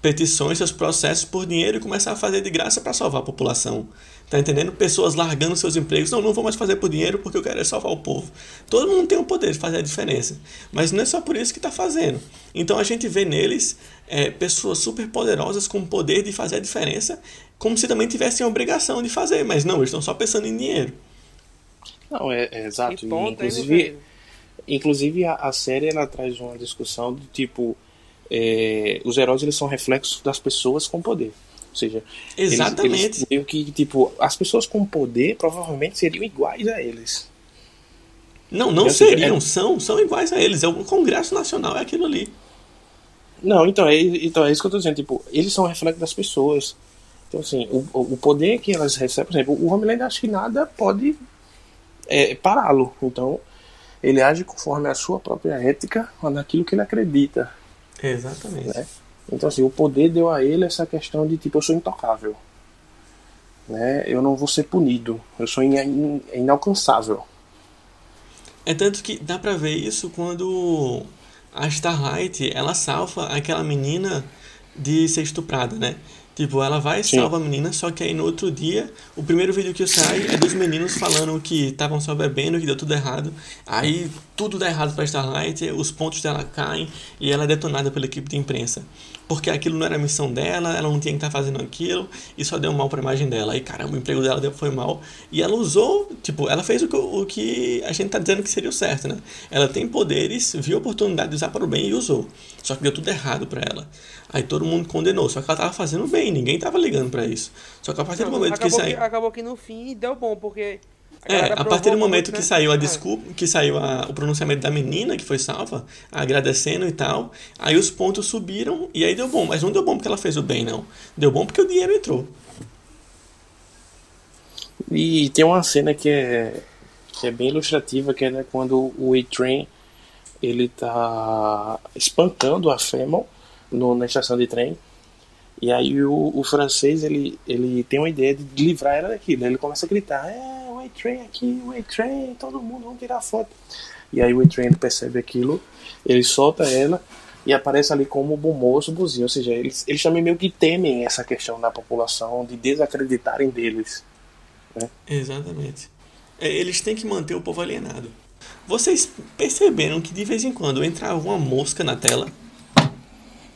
[SPEAKER 2] petições, seus processos por dinheiro e começar a fazer de graça para salvar a população. Tá entendendo? Pessoas largando seus empregos. Não, não vou mais fazer por dinheiro porque eu quero é salvar o povo. Todo mundo tem o poder de fazer a diferença. Mas não é só por isso que está fazendo. Então a gente vê neles é, pessoas super poderosas com o poder de fazer a diferença, como se também tivessem a obrigação de fazer. Mas não, eles estão só pensando em dinheiro.
[SPEAKER 3] Não, é, é exato.
[SPEAKER 1] Que ponto,
[SPEAKER 3] inclusive, inclusive a, a série ela traz uma discussão do tipo é, os heróis eles são reflexos das pessoas com poder. Ou seja, eles-
[SPEAKER 2] Exatamente.
[SPEAKER 3] Eles, meio que tipo as pessoas com poder provavelmente seriam iguais a eles.
[SPEAKER 2] Não, não
[SPEAKER 3] seja,
[SPEAKER 2] seriam,
[SPEAKER 3] é-
[SPEAKER 2] são, são iguais a eles. É o Congresso Nacional, é aquilo ali.
[SPEAKER 3] Não, então é, então é isso que eu tô dizendo. Tipo, eles são reflexos das pessoas. Então, assim, o, o o poder que elas recebem, por exemplo, o Homelander acho que nada pode é, pará-lo. Então, ele age conforme a sua própria ética, naquilo que ele acredita.
[SPEAKER 2] Exatamente.
[SPEAKER 3] Né? Então, assim, o poder deu a ele essa questão de, tipo, eu sou intocável. Né? Eu não vou ser punido. Eu sou in- in- inalcançável.
[SPEAKER 2] É tanto que dá pra ver isso quando a Starlight, ela salva aquela menina de ser estuprada, né? Tipo, ela vai e salva a menina, só que aí no outro dia, o primeiro vídeo que sai é dos meninos falando que estavam só bebendo, que deu tudo errado. Aí tudo dá errado pra Starlight, os pontos dela caem e ela é detonada pela equipe de imprensa. Porque aquilo não era a missão dela, ela não tinha que estar fazendo aquilo e só deu mal pra imagem dela. Aí caramba, o emprego dela foi mal. E ela usou, tipo, ela fez o que, o que a gente tá dizendo que seria o certo, né? Ela tem poderes, viu a oportunidade de usar para o bem e usou. Só que deu tudo errado pra ela. Aí todo mundo condenou, só que ela tava fazendo bem, ninguém tava ligando pra isso. Só que a partir do momento que saiu.
[SPEAKER 1] que, acabou que no fim deu bom, porque. A
[SPEAKER 2] É, a partir do momento
[SPEAKER 1] muito,
[SPEAKER 2] que
[SPEAKER 1] né?
[SPEAKER 2] saiu a
[SPEAKER 1] É.
[SPEAKER 2] desculpa, que saiu a- o pronunciamento da menina que foi salva, agradecendo e tal, aí os pontos subiram e aí deu bom. Mas não deu bom porque ela fez o bem, não. Deu bom porque o dinheiro entrou.
[SPEAKER 3] E tem uma cena que é, que é bem ilustrativa, que é né, quando o A-Train ele tá espancando a Femon no, na estação de trem. E aí o, o francês ele, ele tem uma ideia de livrar ela daquilo. Ele começa a gritar: É, o A-Train aqui, o A-Train, todo mundo, vamos tirar foto. E aí o A-Train percebe aquilo, ele solta ela e aparece ali como bom moço, buzinho. Ou seja, eles, eles também meio que temem essa questão da população de desacreditarem deles.
[SPEAKER 2] Exatamente. É, eles têm que manter o povo alienado. Vocês perceberam que de vez em quando entrava uma mosca na tela?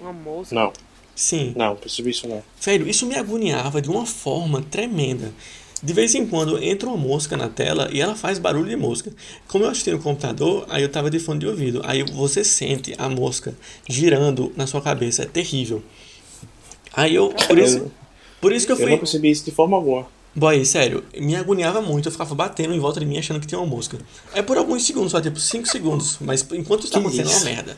[SPEAKER 1] Uma mosca.
[SPEAKER 3] Não,
[SPEAKER 2] Sim.
[SPEAKER 3] não, percebi isso não.
[SPEAKER 2] Velho, isso me agoniava de uma forma tremenda. De vez em quando entra uma mosca na tela e ela faz barulho de mosca. Como eu assisti no computador, aí eu tava de fone de ouvido. Aí você sente a mosca girando na sua cabeça. É terrível. Aí eu. Por isso, por isso que eu
[SPEAKER 3] Eu não
[SPEAKER 2] fui.
[SPEAKER 3] percebi isso de forma alguma.
[SPEAKER 2] Boy, sério, me agoniava muito. Eu ficava batendo em volta de mim achando que tinha uma mosca. É por alguns segundos, só tipo 5 segundos. Mas enquanto isso tá
[SPEAKER 3] Que
[SPEAKER 2] acontecendo é uma merda.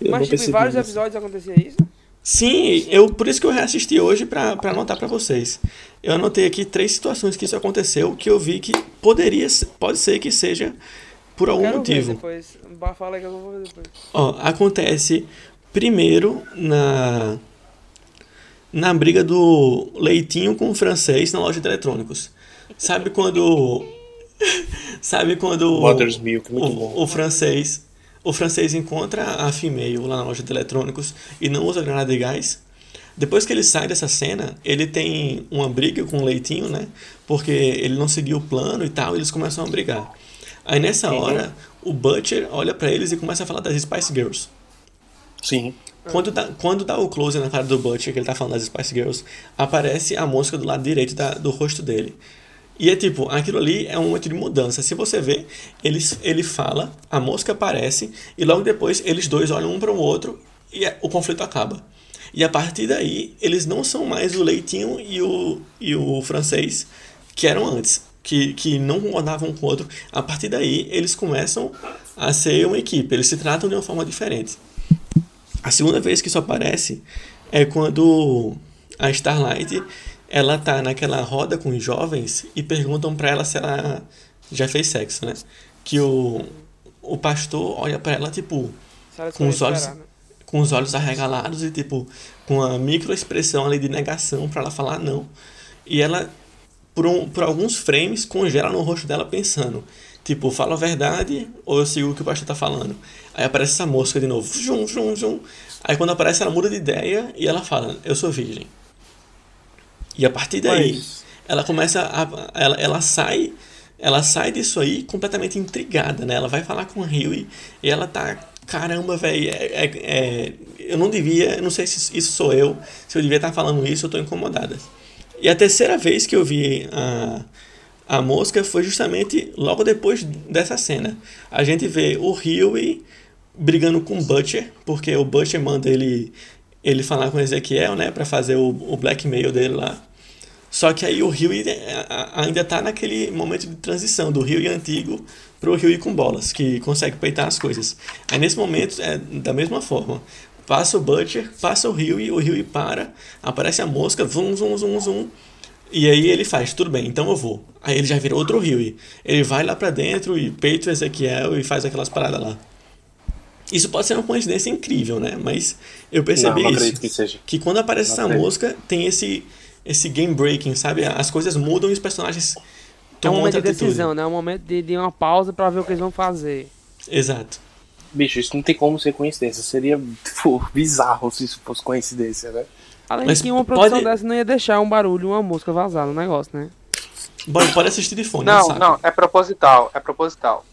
[SPEAKER 3] Eu
[SPEAKER 1] Mas tipo, em vários
[SPEAKER 3] isso.
[SPEAKER 1] episódios acontecia isso?
[SPEAKER 2] Sim, eu por isso que eu reassisti hoje pra, pra anotar pra vocês. Eu anotei aqui três situações que isso aconteceu que eu vi que poderia, pode ser que seja por algum
[SPEAKER 1] Quero ver
[SPEAKER 2] motivo.
[SPEAKER 1] depois. Fala que eu vou ver depois.
[SPEAKER 2] Ó, acontece primeiro na na briga do Leitinho com o francês na loja de eletrônicos. Sabe quando sabe quando
[SPEAKER 3] Mother's Milk, muito
[SPEAKER 2] o,
[SPEAKER 3] bom.
[SPEAKER 2] o francês o francês encontra a female lá na loja de eletrônicos e não usa granada de gás. Depois que ele sai dessa cena, ele tem uma briga com o Leitinho, né? Porque ele não seguiu o plano e tal, e eles começam a brigar. Aí nessa hora, o Butcher olha pra eles e começa a falar das Spice Girls.
[SPEAKER 3] Sim.
[SPEAKER 2] Quando dá, quando dá o close na cara do Butcher, que ele tá falando das Spice Girls, aparece a mosca do lado direito da- do rosto dele. E é tipo, aquilo ali é um momento de mudança. Se você vê, ele, ele fala, a mosca aparece, e logo depois eles dois olham um para o outro e é- o conflito acaba. E a partir daí, eles não são mais o Leitinho e o, e o francês que eram antes, que, que não concordavam um com o outro. A partir daí, eles começam a ser uma equipe, eles se tratam de uma forma diferente. A segunda vez que isso aparece é quando a Starlight ela tá naquela roda com os jovens e perguntam pra ela se ela já fez sexo, né? Que o, o pastor olha pra ela tipo Com os olhos-
[SPEAKER 1] esperar, né?
[SPEAKER 2] com os olhos arregalados e tipo com a microexpressão ali de negação pra ela falar não. E ela por, um, por alguns frames congela no rosto dela pensando, tipo, falo a verdade ou eu sigo o que o pastor tá falando. Aí aparece essa mosca de novo, zum, zum, zum. Aí quando aparece ela muda de ideia e ela fala, eu sou virgem. E a partir daí,
[SPEAKER 3] Mas-
[SPEAKER 2] ela começa a ela, ela sai ela sai disso aí completamente intrigada, né? Ela vai falar com a Huey e ela tá caramba, velho, é, é- é- eu não devia, eu não sei se isso sou eu, se eu devia estar falando isso, eu tô incomodada. E a terceira vez que eu vi a a mosca foi justamente logo depois dessa cena. A gente vê o Huey brigando com o Butcher, porque o Butcher manda ele ele falar com o Ezequiel, né, para fazer o, o blackmail dele lá. Só que aí o a- ainda tá naquele momento de transição do Huey antigo pro Huey com bolas, que consegue peitar as coisas. Aí nesse momento é da mesma forma. Passa o Butcher, passa o Huey, o Huey para, aparece a mosca, zum, zum, zum, zum. E aí ele faz, tudo bem, então eu vou. Aí ele já vira outro Huey. Ele vai lá pra dentro e peita o Ezequiel e faz aquelas paradas lá. Isso pode ser uma coincidência incrível, né? Mas eu percebi
[SPEAKER 3] não, não
[SPEAKER 2] isso
[SPEAKER 3] acredito que seja.
[SPEAKER 2] que quando aparece
[SPEAKER 3] Não
[SPEAKER 2] essa
[SPEAKER 3] acredito.
[SPEAKER 2] mosca, tem esse esse game breaking, sabe? As coisas mudam e os personagens
[SPEAKER 1] É um
[SPEAKER 2] tomam
[SPEAKER 1] momento
[SPEAKER 2] outra
[SPEAKER 1] de
[SPEAKER 2] atitude.
[SPEAKER 1] decisão, né? É um momento de, de uma pausa pra ver o que eles vão fazer.
[SPEAKER 2] Exato.
[SPEAKER 3] Bicho, isso não tem como ser coincidência. Seria tipo, bizarro se isso fosse coincidência, né?
[SPEAKER 1] Além
[SPEAKER 2] Mas
[SPEAKER 1] de que uma produção
[SPEAKER 2] pode-
[SPEAKER 1] dessa não ia deixar um barulho, uma música vazar no negócio, né?
[SPEAKER 2] Bom, pode assistir de fone, é um
[SPEAKER 4] Não, não, é proposital, é proposital.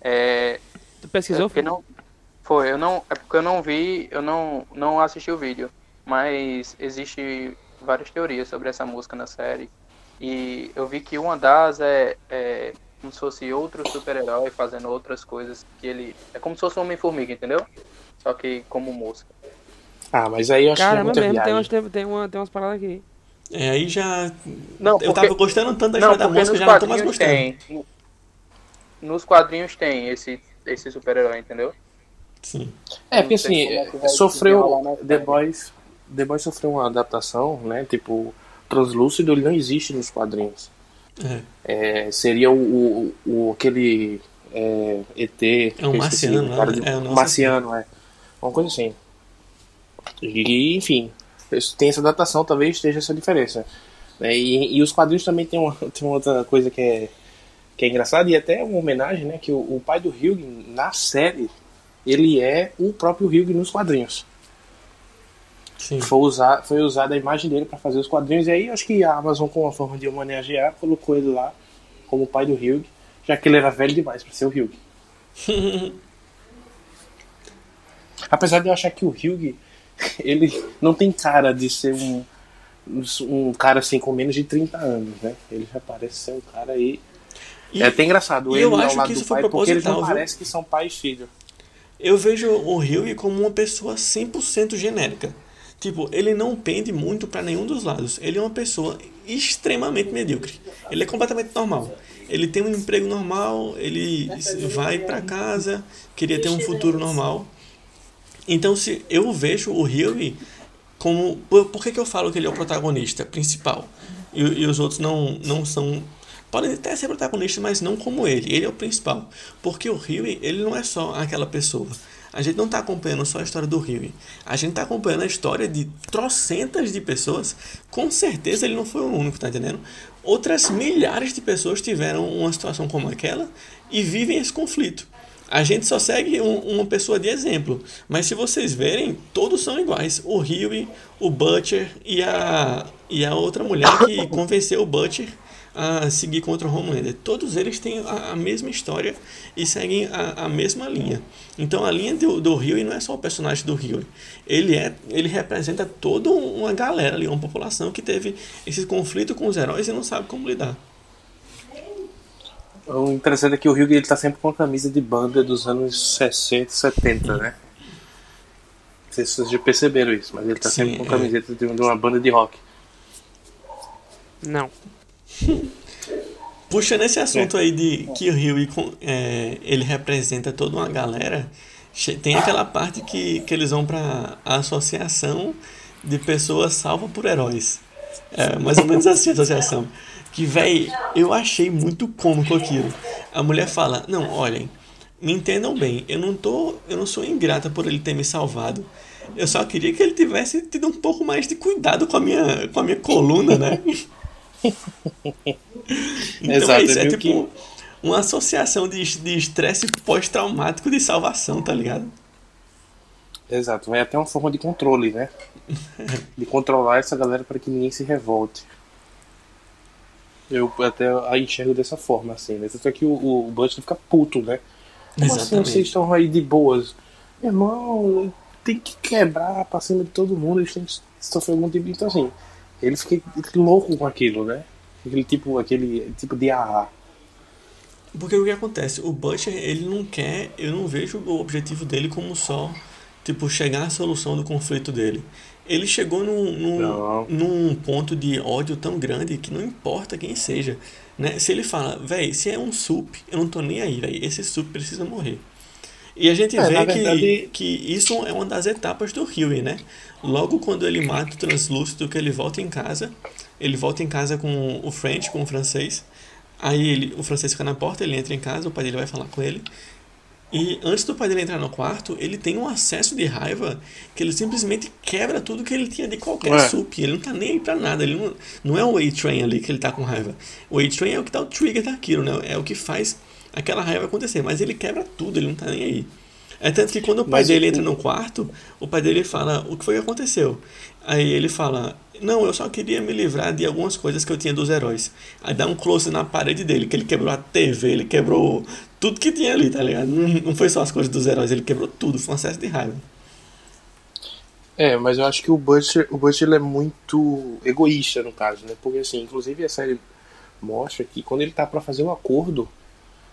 [SPEAKER 4] É,
[SPEAKER 1] Tu
[SPEAKER 4] é
[SPEAKER 1] pesquisou?
[SPEAKER 4] porque não foi, eu não, é porque eu não vi, eu não, não assisti o vídeo, mas existe várias teorias sobre essa música na série e eu vi que uma das é, é como se fosse outro super-herói fazendo outras coisas que ele é como se fosse um homem-formiga, entendeu? Só que como música.
[SPEAKER 3] Ah, mas aí eu acho que é
[SPEAKER 1] Caramba,
[SPEAKER 3] muita
[SPEAKER 1] mesmo, tem
[SPEAKER 3] viagem.
[SPEAKER 1] umas, tem, tem, uma, tem umas paradas aqui.
[SPEAKER 2] É, aí já.
[SPEAKER 4] Não,
[SPEAKER 2] eu tava gostando tanto da
[SPEAKER 4] Não,
[SPEAKER 2] história da
[SPEAKER 4] porque
[SPEAKER 2] música, já não tô mais
[SPEAKER 4] quadrinhos
[SPEAKER 2] gostando.
[SPEAKER 4] tem. Nos quadrinhos tem esse, esse super-herói, entendeu?
[SPEAKER 2] Sim.
[SPEAKER 3] É, porque assim,
[SPEAKER 4] é vai
[SPEAKER 3] sofreu.
[SPEAKER 4] desenrolar na
[SPEAKER 3] The. Boys, The Boys sofreu uma adaptação, né? Tipo, Translúcido ele não existe nos quadrinhos.
[SPEAKER 2] É.
[SPEAKER 3] É, seria o, o, o- aquele é, ET. que
[SPEAKER 2] um
[SPEAKER 3] esqueci,
[SPEAKER 2] marciano,
[SPEAKER 3] o cara
[SPEAKER 2] né?
[SPEAKER 3] de-
[SPEAKER 2] É,
[SPEAKER 3] marciano, é. Uma coisa assim. E, enfim, tem essa adaptação, talvez esteja essa diferença. né? E, e os quadrinhos também tem uma, tem uma outra coisa que é, que é engraçada, e até uma homenagem, né? Que o, o pai do Hugh, na série, ele é o próprio Hugh nos quadrinhos.
[SPEAKER 2] Sim.
[SPEAKER 3] Foi, usar, foi usada a imagem dele para fazer os quadrinhos, e aí acho que a Amazon, com uma forma de homenagear, colocou ele lá como o pai do Hugh, já que ele era velho demais pra ser o Hugh. Apesar de eu achar que o Hugh, ele não tem cara de ser um, um cara assim com menos de 30 anos, né? Ele já parece ser um cara aí.
[SPEAKER 2] E-
[SPEAKER 3] é até engraçado, ele
[SPEAKER 2] eu
[SPEAKER 3] ao
[SPEAKER 2] acho
[SPEAKER 3] lado
[SPEAKER 2] que
[SPEAKER 3] do
[SPEAKER 2] isso foi
[SPEAKER 3] pai, porque eles não
[SPEAKER 2] proposital, viu?
[SPEAKER 3] parecem que são pai e filho.
[SPEAKER 2] Eu vejo o Huey como uma pessoa 100% genérica. Tipo, ele não pende muito pra nenhum dos lados. Ele é uma pessoa extremamente medíocre. Ele é completamente normal. Ele tem um emprego normal, ele vai pra casa, queria ter um futuro normal. Então, se eu vejo o Huey como. Por, por que, que eu falo que ele é o protagonista principal? E, e os outros não, não são. Podem até ser protagonistas, mas não como ele. Ele é o principal. Porque o Huey, ele não é só aquela pessoa. A gente não está acompanhando só a história do Huey. A gente está acompanhando a história de trocentas de pessoas. Com certeza ele não foi o único, tá entendendo? Outras milhares de pessoas tiveram uma situação como aquela e vivem esse conflito. A gente só segue um- uma pessoa de exemplo. Mas se vocês verem, todos são iguais. O Huey, o Butcher e a, e a outra mulher que convenceu o Butcher a seguir contra o Homelander. Todos eles têm a, a mesma história e seguem a, a mesma linha. Então a linha do, do Huey não é só o personagem do Huey. Ele, é, ele representa toda uma galera ali, uma população que teve esse conflito com os heróis e não sabe como lidar.
[SPEAKER 3] O interessante é que o Hugh ele tá sempre com a camisa de banda dos anos 60 70, né? Não sei se vocês já perceberam isso, mas ele tá
[SPEAKER 2] Sim,
[SPEAKER 3] sempre com
[SPEAKER 2] é.
[SPEAKER 3] a camiseta de de uma banda de rock.
[SPEAKER 1] Não.
[SPEAKER 2] Puxando esse assunto aí de que o com- é, ele representa toda uma galera, tem aquela parte que, que eles vão pra associação de pessoas salvas por heróis. É mais ou menos assim a associação. Que, véi, eu achei muito cômico aquilo. A mulher fala, não, olhem, me entendam bem, eu não tô. Eu não sou ingrata por ele ter me salvado. Eu só queria que ele tivesse tido um pouco mais de cuidado com a minha, com a minha coluna, né? Então
[SPEAKER 3] Exato,
[SPEAKER 2] é isso,
[SPEAKER 3] é
[SPEAKER 2] é tipo uma associação de de estresse pós-traumático de salvação, tá ligado?
[SPEAKER 3] Exato, é até uma forma de controle, né? De controlar essa galera para que ninguém se revolte. Eu até a enxergo dessa forma, assim, né? Só que o, o Butcher fica puto, né? Como assim vocês estão aí de boas? Meu irmão, tem que quebrar pra cima de todo mundo, eles têm que sofrer algum tipo de. Então, assim, ele fica louco com aquilo, né? Aquele tipo, aquele tipo de ah,
[SPEAKER 2] Porque o que acontece? O Butcher, ele não quer, eu não vejo o objetivo dele como só, tipo, chegar à solução do conflito dele. Ele chegou num, num, num ponto de ódio tão grande que não importa quem seja. Né? Se ele fala, véi, se é um sup, eu não tô nem aí, véi, esse sup precisa morrer. E a gente
[SPEAKER 3] É,
[SPEAKER 2] vê
[SPEAKER 3] na
[SPEAKER 2] que,
[SPEAKER 3] verdade-
[SPEAKER 2] que isso é uma das etapas do Huey, né? Logo quando ele mata o translúcido, que ele volta em casa, ele volta em casa com o French, com o francês. Aí ele, o francês fica na porta, ele entra em casa, o pai dele vai falar com ele. E antes do pai dele entrar no quarto, ele tem um acesso de raiva que ele simplesmente quebra tudo que ele tinha de qualquer
[SPEAKER 3] É.
[SPEAKER 2] sup. Ele não tá nem aí pra nada. Ele não, não é o A-Train ali que ele tá com raiva. O A-Train é o que dá o trigger daquilo, né? É o que faz aquela raiva acontecer. Mas ele quebra tudo, ele não tá nem aí. É tanto que quando o pai
[SPEAKER 3] Mas
[SPEAKER 2] dele
[SPEAKER 3] o-
[SPEAKER 2] entra no quarto, o pai dele fala o que foi que aconteceu. Aí ele fala, não, eu só queria me livrar de algumas coisas que eu tinha dos heróis. Aí dá um close na parede dele, que ele quebrou a TV, ele quebrou tudo que tinha ali, tá ligado? Não, não foi só as coisas dos heróis, ele quebrou tudo, foi um acesso de raiva.
[SPEAKER 3] É, mas eu acho que o Butcher, o Butcher é muito egoísta no caso, né? Porque assim, inclusive a série mostra que quando ele tá pra fazer um acordo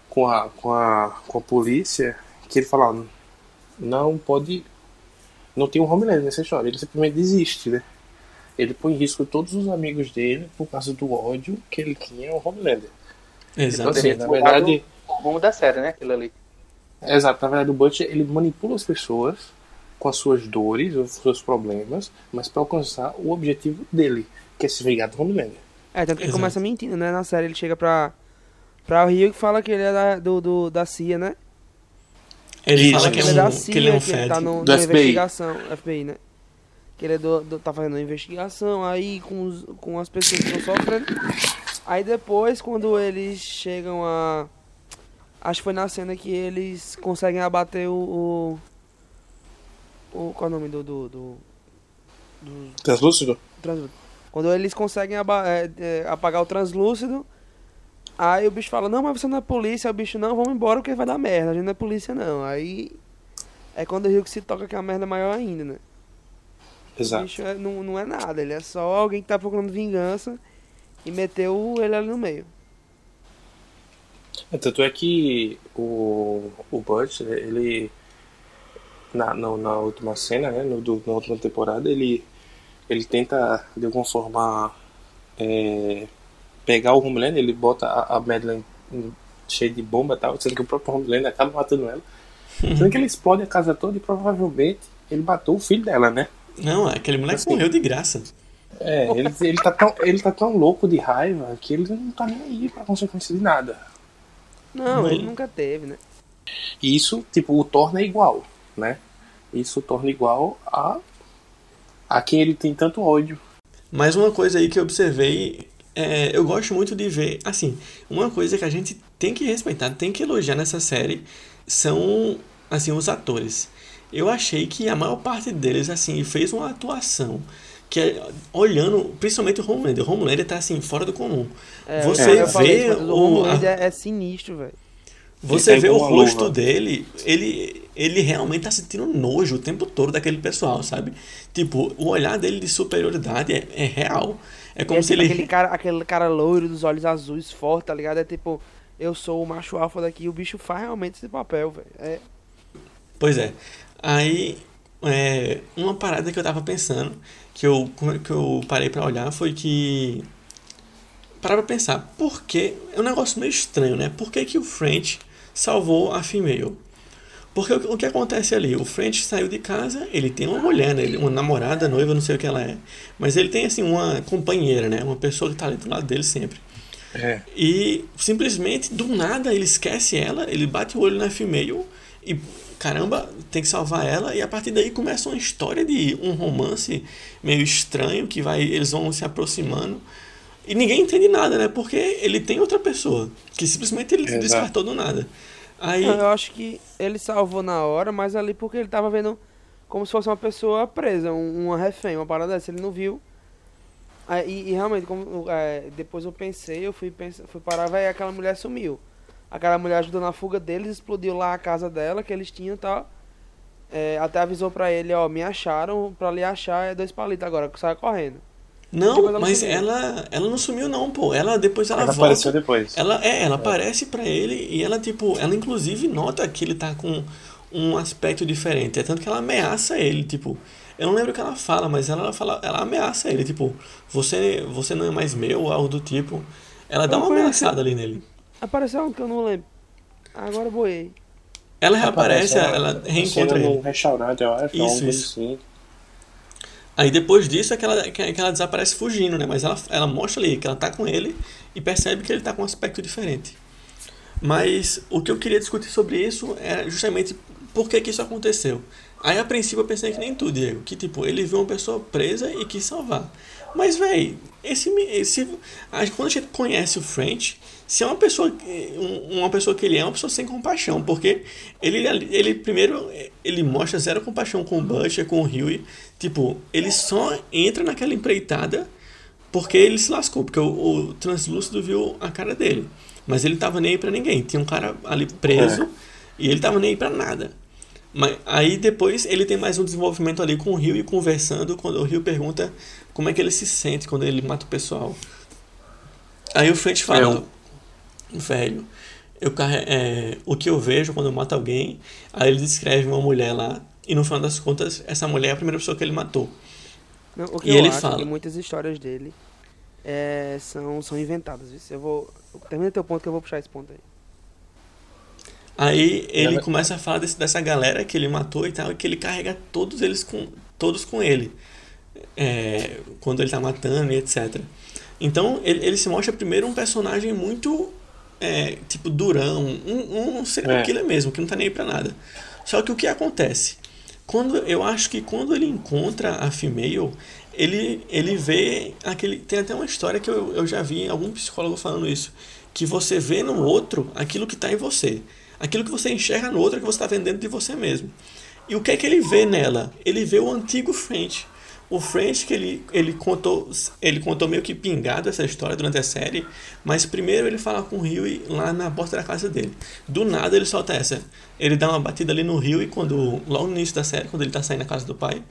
[SPEAKER 3] com a, com a, com a polícia, que ele fala, "Ah, não pode, não tem um Homelander nessa história, ele simplesmente desiste, né? Ele põe em risco todos os amigos dele por causa do ódio que ele tinha ao Homelander. Então,
[SPEAKER 2] Exatamente.
[SPEAKER 3] assim, na verdade,
[SPEAKER 4] O rumo da série, né? Aquilo ali.
[SPEAKER 3] Exato, na verdade o Butcher ele manipula as pessoas com as suas dores, os seus problemas, mas para alcançar o objetivo dele, que é se vingar do Homelander.
[SPEAKER 1] É, tanto que ele
[SPEAKER 2] Exato.
[SPEAKER 1] começa mentindo, né? Na série ele chega pra, pra Rio e fala que ele é da, do, do- da CIA, né?
[SPEAKER 2] Ele
[SPEAKER 3] Isso,
[SPEAKER 2] fala que,
[SPEAKER 1] ele
[SPEAKER 2] é
[SPEAKER 1] é da
[SPEAKER 2] um,
[SPEAKER 1] CIA,
[SPEAKER 2] que ele é um
[SPEAKER 1] que ele
[SPEAKER 2] Fed.
[SPEAKER 1] tá no,
[SPEAKER 3] Do
[SPEAKER 1] na
[SPEAKER 3] FBI.
[SPEAKER 1] investigação, FBI, né? Que ele é do, do- tá fazendo uma investigação aí com, os, com as pessoas que estão sofrendo. Aí depois, quando eles chegam a. Acho que foi na cena que eles conseguem abater o. o, o qual é o nome do. do, do, do
[SPEAKER 3] Translúcido?
[SPEAKER 1] translúcido. Quando eles conseguem é, é, apagar o translúcido, Aí o bicho fala, não, mas você não é polícia. Aí o bicho, não, vamos embora porque vai dar merda. A gente não é polícia, não. Aí é quando o Rio que se toca que é uma merda maior ainda, né? O
[SPEAKER 5] Exato.
[SPEAKER 1] bicho é- não, não é nada, ele é só alguém que tá procurando vingança e meteu ele ali no meio.
[SPEAKER 5] É, Tanto é que o, o Butch, ele. Na, na, na última cena, né? No, do- na última temporada, ele, ele tenta de alguma forma é, pegar o Homelander, ele bota a, a Madeline cheia de bomba e tal, sendo que o próprio Homelander acaba matando ela. Sendo que ele explode a casa toda e provavelmente ele matou o filho dela, né?
[SPEAKER 2] Não, aquele moleque
[SPEAKER 5] Assim.
[SPEAKER 2] morreu de graça.
[SPEAKER 5] É, ele, ele, tá tão, ele tá tão louco de raiva que ele não tá nem aí pra consequência de nada.
[SPEAKER 1] Não, ele nunca teve, né?
[SPEAKER 5] E isso, tipo, o torna igual, né? Isso o torna igual a, a quem ele tem tanto ódio.
[SPEAKER 2] Mas uma coisa aí que eu observei, é, eu gosto muito de ver, assim, uma coisa que a gente tem que respeitar, tem que elogiar nessa série, são, assim, os atores. Eu achei que a maior parte deles, assim, fez uma atuação que é, olhando, principalmente o Homelander, o Homelander tá, assim, fora do comum.
[SPEAKER 1] É,
[SPEAKER 2] Você
[SPEAKER 1] falei
[SPEAKER 2] vê
[SPEAKER 1] mas o
[SPEAKER 2] o-
[SPEAKER 1] Homelander é, é sinistro, velho.
[SPEAKER 2] Você vê o rosto
[SPEAKER 5] luva.
[SPEAKER 2] dele, ele, ele realmente tá sentindo nojo o tempo todo daquele pessoal, sabe? Tipo, o olhar dele de superioridade é, é real. É como
[SPEAKER 1] é
[SPEAKER 2] se
[SPEAKER 1] tipo
[SPEAKER 2] ele.
[SPEAKER 1] aquele, cara, aquele cara loiro dos olhos azuis, forte, tá ligado? É tipo, eu sou o macho alfa daqui, o bicho faz realmente esse papel, velho. É,
[SPEAKER 2] Pois é. Aí, é, uma parada que eu tava pensando, que eu, que eu parei pra olhar, foi que. Parar pra pensar, por que. É um negócio meio estranho, né? Por que, que o French salvou a female? Porque o, o que acontece ali? O French saiu de casa, ele tem uma mulher, né? Ele- Uma namorada, noiva, não sei o que ela é. Mas ele tem, assim, uma companheira, né? Uma pessoa que tá ali do lado dele sempre.
[SPEAKER 5] É.
[SPEAKER 2] E simplesmente, do nada, ele esquece ela, ele bate o olho na female e, caramba, tem que salvar ela. E a partir daí começa uma história de um romance meio estranho que vai, eles vão se aproximando. E ninguém entende nada, né? Porque ele tem outra pessoa que simplesmente ele
[SPEAKER 5] Exato.
[SPEAKER 2] descartou do nada. Aí,
[SPEAKER 1] Eu acho que ele salvou na hora, mas ali porque ele tava vendo como se fosse uma pessoa presa, um- uma refém, uma parada dessa, ele não viu. Aí, e, e realmente, como, é, depois eu pensei, eu fui, pensar, fui parar, velho, aquela mulher sumiu. Aquela mulher ajudou na fuga deles, explodiu lá a casa dela, que eles tinham e tal. É, até avisou pra ele, ó, me acharam, pra lhe achar é dois palitos agora, que sai correndo.
[SPEAKER 2] Não,
[SPEAKER 1] depois ela
[SPEAKER 2] mas
[SPEAKER 1] sumiu.
[SPEAKER 2] ela, ela não sumiu não, pô. Ela depois ela,
[SPEAKER 5] Ela
[SPEAKER 2] volta.
[SPEAKER 5] apareceu depois.
[SPEAKER 2] Ela é, ela aparece pra ele e ela tipo, ela inclusive nota que ele tá com um aspecto diferente. É tanto que ela ameaça ele, tipo, eu não lembro o que ela fala, mas ela fala, ela ameaça ele, tipo, você você não é mais meu, algo do tipo. Ela dá
[SPEAKER 1] Eu
[SPEAKER 2] uma ameaçada ali nele.
[SPEAKER 1] Apareceu um que eu não lembro. Agora eu boiei.
[SPEAKER 2] Ela reaparece,
[SPEAKER 5] Aparece,
[SPEAKER 2] ela,
[SPEAKER 5] cena
[SPEAKER 2] reencontra
[SPEAKER 5] num
[SPEAKER 2] ele.
[SPEAKER 5] restaurante, eu acho.
[SPEAKER 2] Isso, isso.
[SPEAKER 5] Assim.
[SPEAKER 2] Aí depois disso é que ela, que ela desaparece fugindo, né? Mas ela, ela mostra ali que ela tá com ele e percebe que ele tá com um aspecto diferente. Mas o que eu queria discutir sobre isso é justamente por que, que isso aconteceu. Aí a princípio eu pensei que nem tu, Diego, que tipo, ele viu uma pessoa presa e quis salvar. Mas, véi, esse, esse, quando a gente conhece o French, se é uma pessoa, um- uma pessoa que ele é, é uma pessoa sem compaixão, porque ele, ele primeiro, ele mostra zero compaixão com o Butcher, com o Huey, tipo, ele só entra naquela empreitada porque ele se lascou, porque o, o translúcido viu a cara dele. Mas ele tava nem aí pra ninguém. Tinha um cara ali preso e ele tava nem aí pra nada. Mas aí depois ele tem mais um desenvolvimento ali com o Rio e conversando, quando o Rio pergunta como é que ele se sente quando ele mata o pessoal. Aí o French fala, velho, eu é, o que eu vejo quando eu mato alguém, aí ele descreve uma mulher lá, e no final das contas, essa mulher é a primeira pessoa que ele matou.
[SPEAKER 1] Não, o que
[SPEAKER 2] E
[SPEAKER 1] eu
[SPEAKER 2] ele
[SPEAKER 1] acho
[SPEAKER 2] fala.
[SPEAKER 1] que muitas histórias dele é, são, são inventadas. Eu vou. Termina teu ponto que eu vou puxar esse ponto aí.
[SPEAKER 2] Aí ele começa a falar desse- dessa galera que ele matou e tal, e que ele carrega todos eles com todos com ele. É, quando ele tá matando e etc. Então ele, ele se mostra primeiro um personagem muito é, tipo durão, um, um serial
[SPEAKER 5] É.
[SPEAKER 2] killer mesmo, que não tá nem aí pra nada. Só que o que acontece? Quando eu acho que quando ele encontra a female, ele, ele vê aquele. Tem até uma história que eu, eu já vi algum psicólogo falando isso. Que você vê no outro aquilo que está em você. Aquilo que você enxerga no outro é que você está vendo dentro de você mesmo. E o que é que ele vê nela? Ele vê o antigo French. O French que ele, ele contou ele contou meio que pingado essa história durante a série, mas primeiro ele fala com o Rio lá na porta da casa dele. Do nada ele solta essa. Ele dá uma batida ali no Rio e quando logo no início da série, quando ele tá saindo da casa do pai,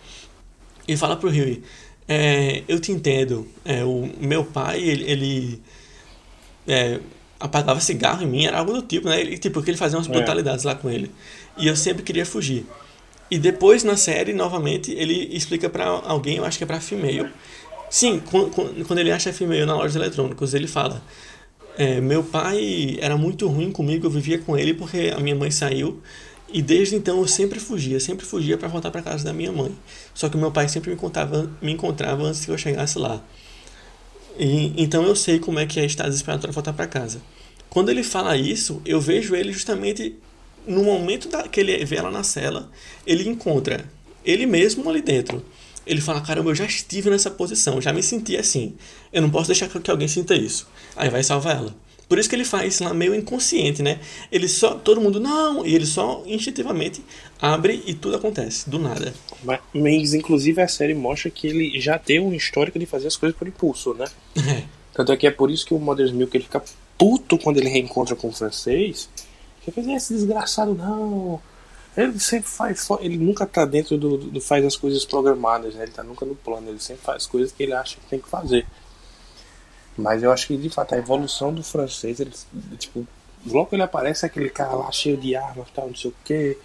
[SPEAKER 2] ele fala pro Rio, é, eu te entendo. É, o meu pai, ele, ele é, apagava cigarro em mim, era algo do tipo, né? Ele, tipo, que ele fazia umas é. brutalidades lá com ele. E eu sempre queria fugir. E depois na série, novamente, ele explica para alguém, eu acho que é para female. Sim, quando ele acha female na loja de eletrônicos, ele fala: é, Meu pai era muito ruim comigo, eu vivia com ele porque a minha mãe saiu. E desde então eu sempre fugia, sempre fugia para voltar para casa da minha mãe. Só que meu pai sempre me, contava, me encontrava antes que eu chegasse lá. E, então eu sei como é que é estar desesperado para voltar para casa. Quando ele fala isso, eu vejo ele justamente no momento da, que ele vê ela na cela, ele encontra ele mesmo ali dentro. Ele fala: Caramba, eu já estive nessa posição, já me senti assim. Eu não posso deixar que alguém sinta isso. Aí vai salvar ela. Por isso que ele faz isso lá meio inconsciente, né? Ele só. Todo mundo, não! E ele só instintivamente abre e tudo acontece, do nada.
[SPEAKER 5] Mas, inclusive, a série mostra que ele já tem um histórico de fazer as coisas por impulso, né? É. Tanto é que é por isso que o Mother's Milk ele fica puto quando ele reencontra com o francês. Que fez esse desgraçado não. Ele sempre faz. Ele nunca tá dentro do, do, faz as coisas programadas, né? Ele tá nunca no plano. Ele sempre faz coisas que ele acha que tem que fazer. Mas eu acho que de fato a evolução do francês, ele, tipo, logo ele aparece aquele cara lá cheio de armas, tal, não sei o que,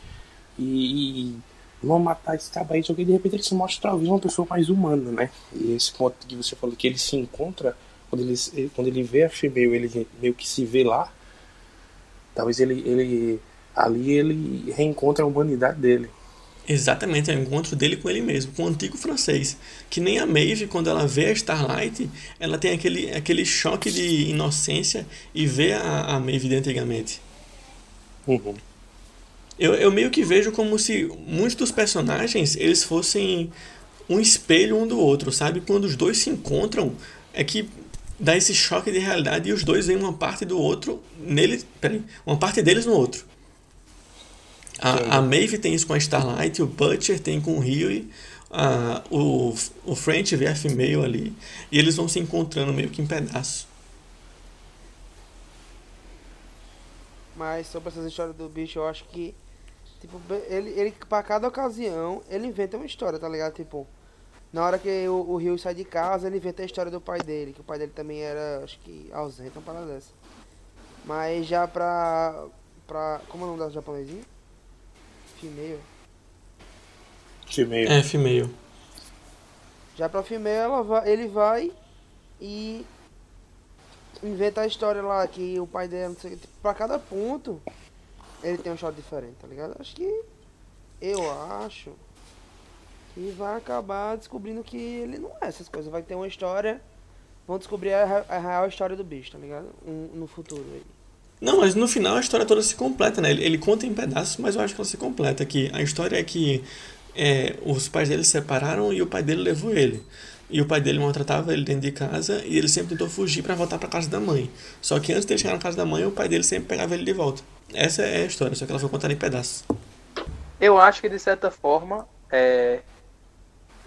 [SPEAKER 5] e, e vão matar esse cara aí, só que de repente ele se mostra talvez uma pessoa mais humana, né? E esse ponto que você falou que ele se encontra quando ele, quando ele vê a female, ele meio que se vê lá. Talvez ele, ele ali ele reencontra a humanidade dele.
[SPEAKER 2] Exatamente, é o encontro dele com ele mesmo, com o antigo francês. Que nem a Maeve, quando ela vê a Starlight, ela tem aquele, aquele choque de inocência e vê a, a Maeve de antigamente. Uhum. Eu, eu meio que vejo como se muitos dos personagens eles fossem um espelho um do outro, sabe? Quando os dois se encontram, é que dá esse choque de realidade e os dois veem uma parte do outro nele, peraí, uma parte deles no outro. A, a Maeve tem isso com a Starlight, o Butcher tem com o Rio, a, o, o French vê a Female ali, e eles vão se encontrando meio que em pedaços.
[SPEAKER 1] Mas sobre essas histórias do bicho, eu acho que, tipo, ele, ele pra cada ocasião, ele inventa uma história, tá ligado? Tipo, na hora que o, o Rio sai de casa, ele inventa a história do pai dele, que o pai dele também era, acho que, ausente, uma parada dessa. Mas já pra. pra como é o nome da japonesinha? Female.
[SPEAKER 5] Female.
[SPEAKER 2] É, female.
[SPEAKER 1] Já pra female, ela vai, ele vai e inventa a história lá que o pai dela, não sei pra cada ponto, ele tem um shot diferente, tá ligado? Acho que. Eu acho e vai acabar descobrindo que ele não é essas coisas. Vai ter uma história. Vão descobrir a, a real história do bicho, tá ligado? Um, no futuro aí.
[SPEAKER 2] Não, mas no final a história toda se completa, né? Ele, ele, conta em pedaços, mas eu acho que ela se completa. Que a história é que é, os pais dele se separaram e o pai dele levou ele. E o pai dele maltratava ele dentro de casa e ele sempre tentou fugir para voltar para casa da mãe. Só que antes de ele chegar na casa da mãe, o pai dele sempre pegava ele de volta. Essa é a história, só que ela foi contada em pedaços.
[SPEAKER 4] Eu acho que de certa forma é,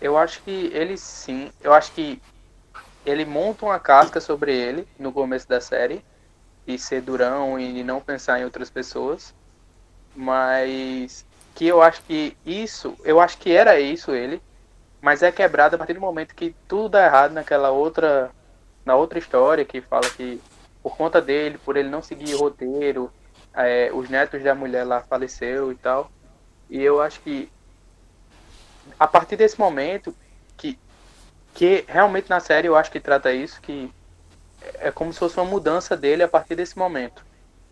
[SPEAKER 4] eu acho que ele sim. Eu acho que ele monta uma casca sobre ele no começo da série. E ser durão e não pensar em outras pessoas. Mas que eu acho que isso, eu acho que era isso ele, mas é quebrado a partir do momento que tudo dá errado naquela outra na outra história que fala que por conta dele, por ele não seguir roteiro, é, os netos da mulher lá faleceu e tal. E eu acho que a partir desse momento, que, que realmente na série eu acho que trata isso, que é como se fosse uma mudança dele a partir desse momento.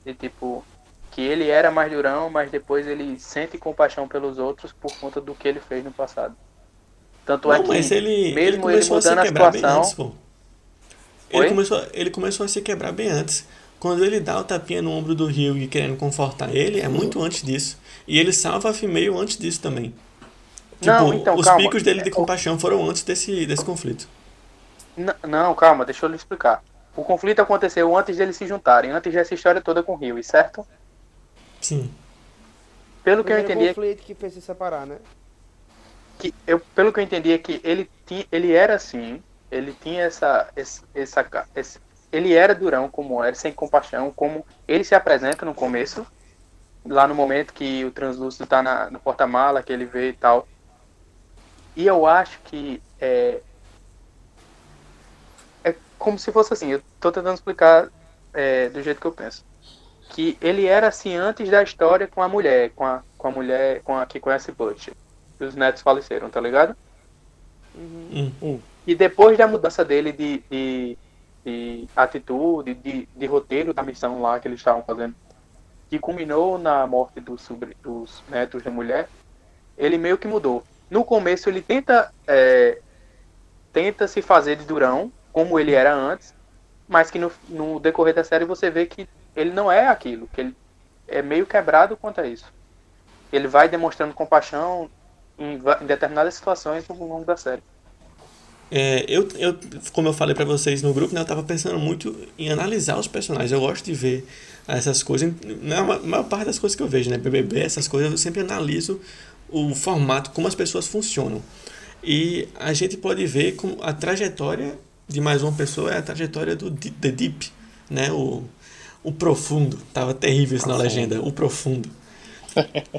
[SPEAKER 4] De tipo, que ele era mais durão, mas depois ele sente compaixão pelos outros por conta do que ele fez no passado. Tanto é Não, é que
[SPEAKER 2] ele, mesmo ele, ele mudando a, a situação. Antes, ele, começou, ele começou a se quebrar bem antes. Quando ele dá o tapinha no ombro do Rio e querendo confortar ele, é muito antes disso. E ele salva a Female antes disso também. Tipo, não, então, os calma. picos dele de compaixão foram antes desse, desse conflito.
[SPEAKER 4] N não, calma, deixa eu lhe explicar. O conflito aconteceu antes deles se juntarem, antes dessa história toda com o Rio, certo?
[SPEAKER 2] Sim.
[SPEAKER 4] Pelo que eu entendi.
[SPEAKER 1] conflito que fez se separar, né?
[SPEAKER 4] Que eu, pelo que eu entendi é que ele, tinha, ele era assim, ele tinha essa, esse, essa, esse, ele era durão como era, sem compaixão, como ele se apresenta no começo, lá no momento que o translúcido tá na, no porta-mala, que ele vê e tal. E eu acho que é, é como se fosse assim, eu tô tentando explicar é, do jeito que eu penso. Que ele era assim antes da história com a mulher, com a, com a mulher com a que conhece Butch. Os netos faleceram, tá ligado?
[SPEAKER 2] Hum.
[SPEAKER 4] E depois da mudança dele de, de, de atitude, de, de roteiro da missão lá que eles estavam fazendo, que culminou na morte dos, sobre, dos netos da mulher, ele meio que mudou. No começo ele tenta é, tenta se fazer de durão, como ele era antes, mas que no, no decorrer da série você vê que ele não é aquilo, que ele é meio quebrado quanto a isso. Ele vai demonstrando compaixão em, em determinadas situações ao longo da série.
[SPEAKER 2] É, eu, eu, como eu falei pra vocês no grupo, né, eu tava pensando muito em analisar os personagens. Eu gosto de ver essas coisas. Na ma- maior parte das coisas que eu vejo, né? BBB, essas coisas, eu sempre analiso o formato, como as pessoas funcionam. E a gente pode ver como a trajetória de mais uma pessoa é a trajetória do The Deep, né? O, o profundo. Tava terrível isso na legenda. O profundo.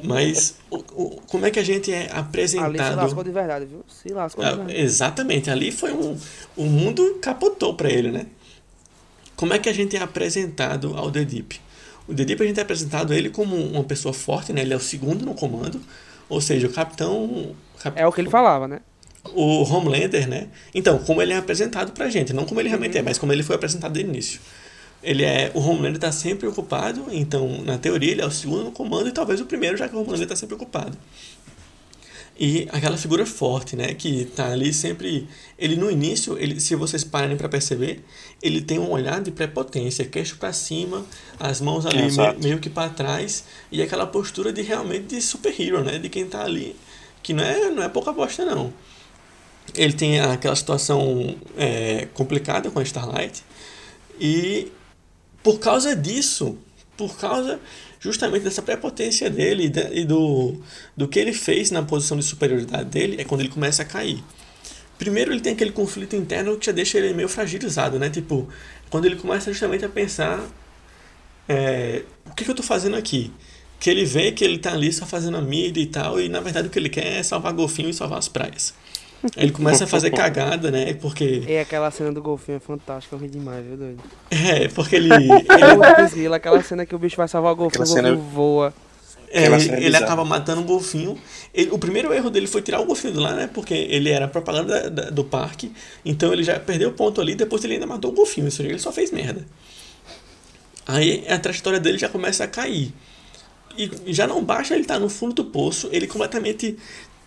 [SPEAKER 2] Mas o, o- como é que a gente é
[SPEAKER 1] Ali se
[SPEAKER 2] apresentado?
[SPEAKER 1] lascou de verdade, viu? Se lascou de
[SPEAKER 2] Ah,
[SPEAKER 1] verdade.
[SPEAKER 2] exatamente, ali foi um. O mundo capotou para ele, né? Como é que a gente é apresentado ao The Deep? O The Deep a gente é apresentado ele como uma pessoa forte, né? Ele é o segundo no comando, ou seja, o capitão. cap-
[SPEAKER 1] É o que ele falava, né?
[SPEAKER 2] o Homelander, né? Então, como ele é apresentado pra gente, não como ele realmente é, mas como ele foi apresentado o início. Ele é, o Homelander está sempre ocupado, então, na teoria, ele é o segundo no comando e talvez o primeiro, já que o Homelander está sempre ocupado. E aquela figura forte, né, que tá ali sempre, ele no início, ele, se vocês pararem para perceber, ele tem um olhar de prepotência, queixo para cima, as mãos ali me- meio que para trás e aquela postura de realmente de super-hero, né, de quem tá ali, que não é, não é pouca bosta não. Ele tem aquela situação é, complicada com a Starlight e por causa disso, por causa justamente dessa prepotência dele e do, do que ele fez na posição de superioridade dele, é quando ele começa a cair. Primeiro ele tem aquele conflito interno que já deixa ele meio fragilizado, né? Tipo, quando ele começa justamente a pensar é, o que, que eu tô fazendo aqui? Que ele vê que ele tá ali só fazendo a mídia e tal, e na verdade o que ele quer é salvar golfinho e salvar as praias. Aí ele começa a fazer cagada, né? Porque.
[SPEAKER 1] E aquela cena do golfinho é fantástica, eu ri demais, viu, doido?
[SPEAKER 2] É, porque ele.
[SPEAKER 1] É
[SPEAKER 2] ele
[SPEAKER 1] o Grila, aquela cena que o bicho vai salvar o golfinho, o
[SPEAKER 5] Aquela cena-
[SPEAKER 1] golfinho voa.
[SPEAKER 2] É, ele,
[SPEAKER 5] cena é
[SPEAKER 2] ele
[SPEAKER 5] bizarra.
[SPEAKER 2] acaba matando um golfinho. Ele- o primeiro erro dele foi tirar o golfinho de lá, né? Porque ele era propaganda da- da- do parque. Então ele já perdeu o ponto ali. Depois ele ainda matou o golfinho. Ou seja, ele só fez merda. Aí a trajetória dele já começa a cair. E já não basta ele estar no fundo do poço. Ele completamente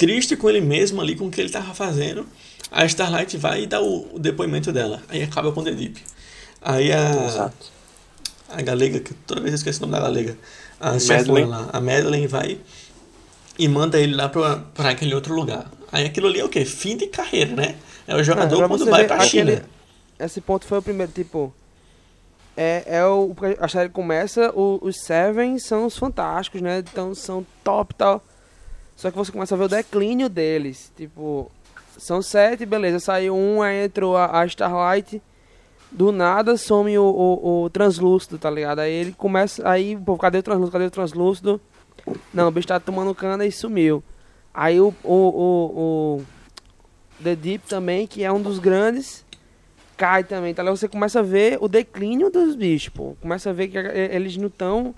[SPEAKER 2] triste com ele mesmo ali, com o que ele estava fazendo. A Starlight vai e dá o, o depoimento dela. Aí acaba com o The Deep. Aí a
[SPEAKER 5] Exato.
[SPEAKER 2] a galega, que toda vez eu esqueço o nome da galega, a
[SPEAKER 5] Madeline.
[SPEAKER 2] chefona lá, a Madeline vai e manda ele lá pra, pra aquele outro lugar. Aí aquilo ali é o quê? Fim de carreira, né? É o jogador
[SPEAKER 1] pra
[SPEAKER 2] quando vai pra
[SPEAKER 1] aquele-
[SPEAKER 2] China.
[SPEAKER 1] Esse ponto foi o primeiro, tipo. É, é o. A série começa, o- os Seven são os fantásticos, né? Então são top e tal. Só que você começa a ver o declínio deles. Tipo, são sete, beleza. Saiu um, aí entrou a, a Starlight. Do nada some o, o, o translúcido, tá ligado? Aí ele começa. Aí, pô, cadê o translúcido? Cadê o translúcido? Não, o bicho tá tomando cana e sumiu. Aí o, o, o, o The Deep também, que é um dos grandes, cai também. Tá ligado? Você começa a ver o declínio dos bichos, pô. Começa a ver que eles não estão.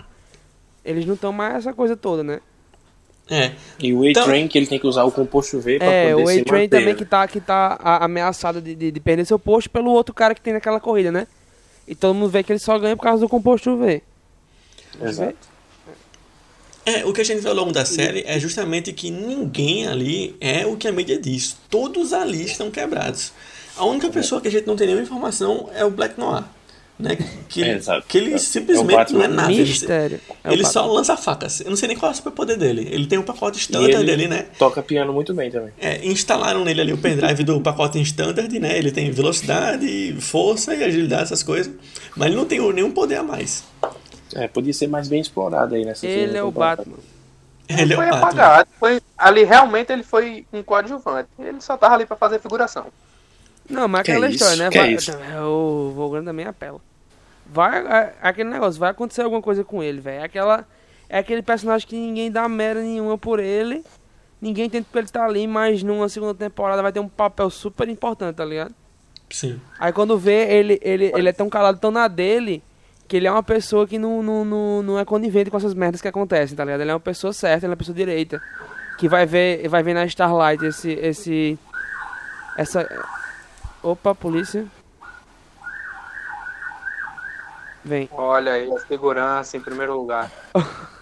[SPEAKER 1] Eles não estão mais essa coisa toda, né?
[SPEAKER 2] É,
[SPEAKER 5] E o A-Train, que ele tem que usar o composto V pra
[SPEAKER 1] É,
[SPEAKER 5] poder
[SPEAKER 1] o
[SPEAKER 5] se
[SPEAKER 1] A-Train também que tá, que tá ameaçado de, de, de perder seu posto pelo outro cara que tem naquela corrida, né? E todo mundo vê que ele só ganha por causa do composto V.
[SPEAKER 5] Exato.
[SPEAKER 2] é, o que a gente vê ao longo da série é justamente que ninguém ali é o que a mídia diz. Todos ali estão quebrados. A única pessoa que a gente não tem nenhuma informação é o Black Noir. Né? Que,
[SPEAKER 5] É,
[SPEAKER 2] que ele
[SPEAKER 5] É o
[SPEAKER 2] simplesmente não é nada. Ele,
[SPEAKER 1] Mistério. É o
[SPEAKER 2] ele só lança facas. Eu não sei nem qual é o superpoder dele. Ele tem um pacote standard
[SPEAKER 5] ele
[SPEAKER 2] ali, né?
[SPEAKER 5] toca piano muito bem também.
[SPEAKER 2] É, instalaram nele ali o pendrive do pacote standard, né? Ele tem velocidade, força e agilidade, essas coisas. Mas ele não tem nenhum poder a mais.
[SPEAKER 5] É, podia ser mais bem explorado aí nessa
[SPEAKER 1] Ele é o. Batman.
[SPEAKER 2] Ele é
[SPEAKER 4] foi
[SPEAKER 2] o pato.
[SPEAKER 4] apagado. Foi, ali realmente ele foi um coadjuvante. Ele só tava ali pra fazer figuração.
[SPEAKER 1] Não, mas
[SPEAKER 5] Que
[SPEAKER 1] aquela
[SPEAKER 5] é isso?
[SPEAKER 1] história, né?
[SPEAKER 5] Que é
[SPEAKER 1] Vai-
[SPEAKER 5] isso?
[SPEAKER 1] É, O Volgano também apela. Vai, é, aquele negócio, vai acontecer alguma coisa com ele, velho. É aquela. É aquele personagem que ninguém dá merda nenhuma por ele. Ninguém tenta pra ele estar ali, mas numa segunda temporada vai ter um papel super importante, tá ligado?
[SPEAKER 2] Sim.
[SPEAKER 1] Aí quando vê, ele, ele, ele é tão calado, tão na dele, que ele é uma pessoa que não, não, não, não é conivente com essas merdas que acontecem, tá ligado? Ele é uma pessoa certa, ele é uma pessoa direita. Que vai ver, vai ver na Starlight esse. esse. Essa. Opa, polícia. Vem.
[SPEAKER 4] Olha aí, a segurança em primeiro lugar.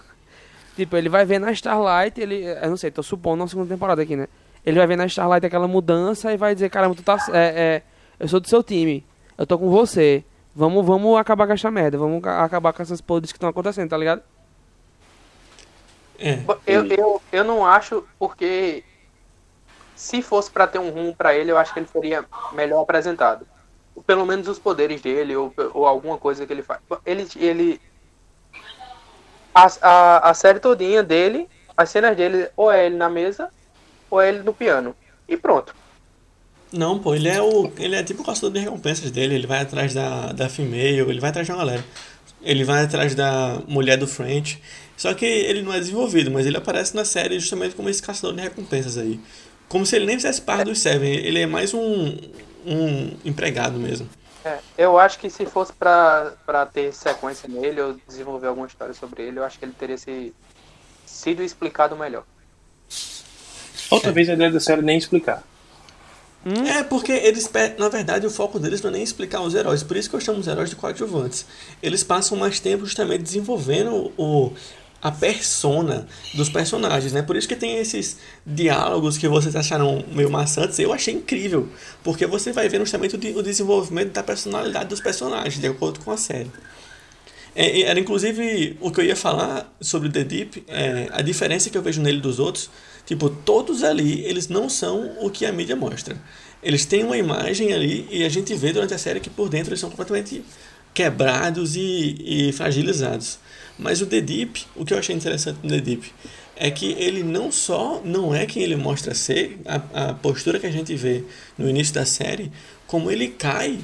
[SPEAKER 1] Tipo, ele vai ver na Starlight, ele. Eu não sei, tô supondo na segunda temporada aqui, né? Ele vai ver na Starlight aquela mudança e vai dizer, caramba, tu tá. É, é, eu sou do seu time. Eu tô com você. Vamos, vamos acabar com essa merda. Vamos ca- acabar com essas podres que estão acontecendo, tá ligado?
[SPEAKER 2] É.
[SPEAKER 4] Eu, eu, eu não acho, porque se fosse pra ter um rumo pra ele, eu acho que ele seria melhor apresentado. Pelo menos os poderes dele, ou, ou alguma coisa que ele faz. Ele. ele a, a, a série todinha dele, as cenas dele, ou é ele na mesa, ou é ele no piano. E pronto.
[SPEAKER 2] Não, pô, ele é o. Ele é tipo o caçador de recompensas dele. Ele vai atrás da, da female, ele vai atrás de uma galera. Ele vai atrás da mulher do French. Só que ele não é desenvolvido, mas ele aparece na série justamente como esse caçador de recompensas aí. Como se ele nem fizesse parte dos Seven. Ele é mais um, um empregado mesmo.
[SPEAKER 4] É, eu acho que se fosse pra, pra ter sequência nele, ou desenvolver alguma história sobre ele, eu acho que ele teria se, sido explicado melhor.
[SPEAKER 5] Ou talvez a ideia da série nem explicar.
[SPEAKER 2] É, porque eles, na verdade, o foco deles não é nem explicar os heróis, por isso que eu chamo os heróis de coadjuvantes. Eles passam mais tempo justamente desenvolvendo o, a persona dos personagens, né? Por isso que tem esses diálogos que vocês acharam meio maçantes, eu achei incrível, porque você vai vendo justamente o, de- o desenvolvimento da personalidade dos personagens, de acordo com a série. É, era inclusive o que eu ia falar sobre The Deep, é, a diferença que eu vejo nele dos outros, tipo, todos ali, eles não são o que a mídia mostra. Eles têm uma imagem ali e a gente vê durante a série que por dentro eles são completamente quebrados e, e fragilizados. Mas o The Deep, o que eu achei interessante no The Deep, é que ele não só não é quem ele mostra ser, a, a postura que a gente vê no início da série, como ele cai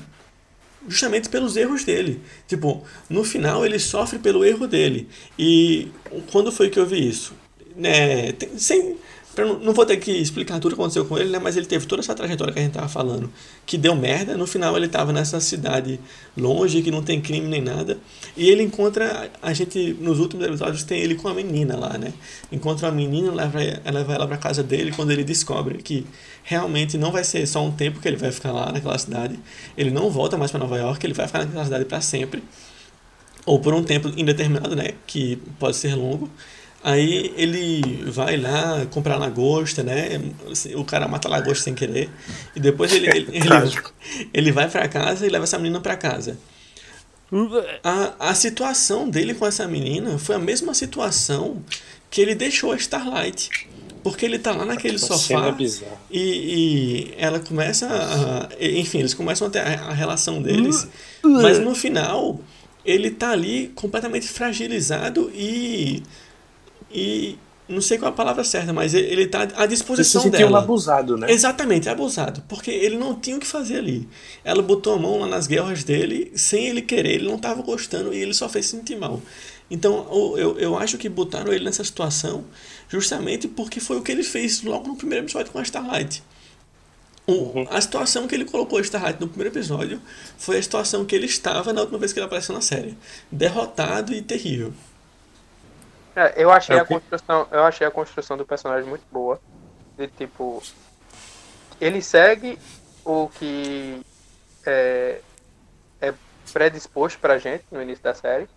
[SPEAKER 2] justamente pelos erros dele. Tipo, no final ele sofre pelo erro dele. E quando foi que eu vi isso? Né, tem- sem, não, vou ter que explicar tudo que aconteceu com ele, né, mas ele teve toda essa trajetória que a gente tava falando, que deu merda. No final ele tava nessa cidade longe, que não tem crime nem nada. E ele encontra, a gente, nos últimos episódios, tem ele com a menina lá, né? Encontra a menina, leva, leva ela pra casa dele, quando ele descobre que realmente não vai ser só um tempo que ele vai ficar lá naquela cidade. Ele não volta mais para Nova York, ele vai ficar naquela cidade para sempre. Ou por um tempo indeterminado, né? Que pode ser longo. Aí ele vai lá comprar lagosta, né? O cara mata a lagosta sem querer. E depois ele, ele, ele, ele vai pra casa e leva essa menina pra casa. A, a situação dele com essa menina foi a mesma situação que ele deixou a Starlight. Porque ele tá lá naquele
[SPEAKER 5] Uma
[SPEAKER 2] sofá e, e ela começa a. Enfim, eles começam a ter a, a relação deles. Mas no final, ele tá ali completamente fragilizado e. E. Não sei qual é a palavra certa, mas ele- ele tá à
[SPEAKER 5] Você se
[SPEAKER 2] disposição
[SPEAKER 5] sentiu
[SPEAKER 2] dela.
[SPEAKER 5] abusado, né?
[SPEAKER 2] Exatamente, abusado. Porque ele não tinha o que fazer ali. Ela botou a mão lá nas guerras dele sem ele querer, ele não estava gostando e ele só fez se sentir mal. Então eu, eu acho que botaram ele nessa situação justamente porque foi o que ele fez logo no primeiro episódio com a Starlight. O- A situação que ele colocou a Starlight no primeiro episódio foi a situação que ele estava na última vez que ele apareceu na série. Derrotado e terrível.
[SPEAKER 4] É, eu achei
[SPEAKER 5] É
[SPEAKER 4] a construção, eu achei a construção do personagem muito boa. De tipo, ele segue o que é, é predisposto pra gente no início da série,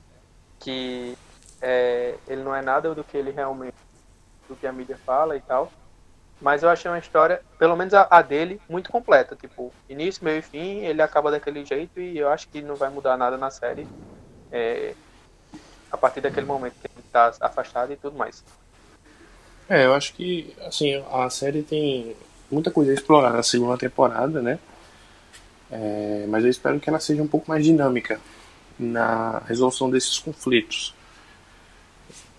[SPEAKER 4] que é, ele não é nada do que ele realmente, do que a mídia fala e tal. Mas eu achei uma história, pelo menos a, a dele, muito completa. Tipo, início, meio e fim, ele acaba daquele jeito e eu acho que não vai mudar nada na série. é, a partir daquele momento que ele tá afastado e tudo mais.
[SPEAKER 5] É, eu acho que assim, a série tem muita coisa a explorar na segunda temporada, né? É, mas eu espero que ela seja um pouco mais dinâmica na resolução desses conflitos.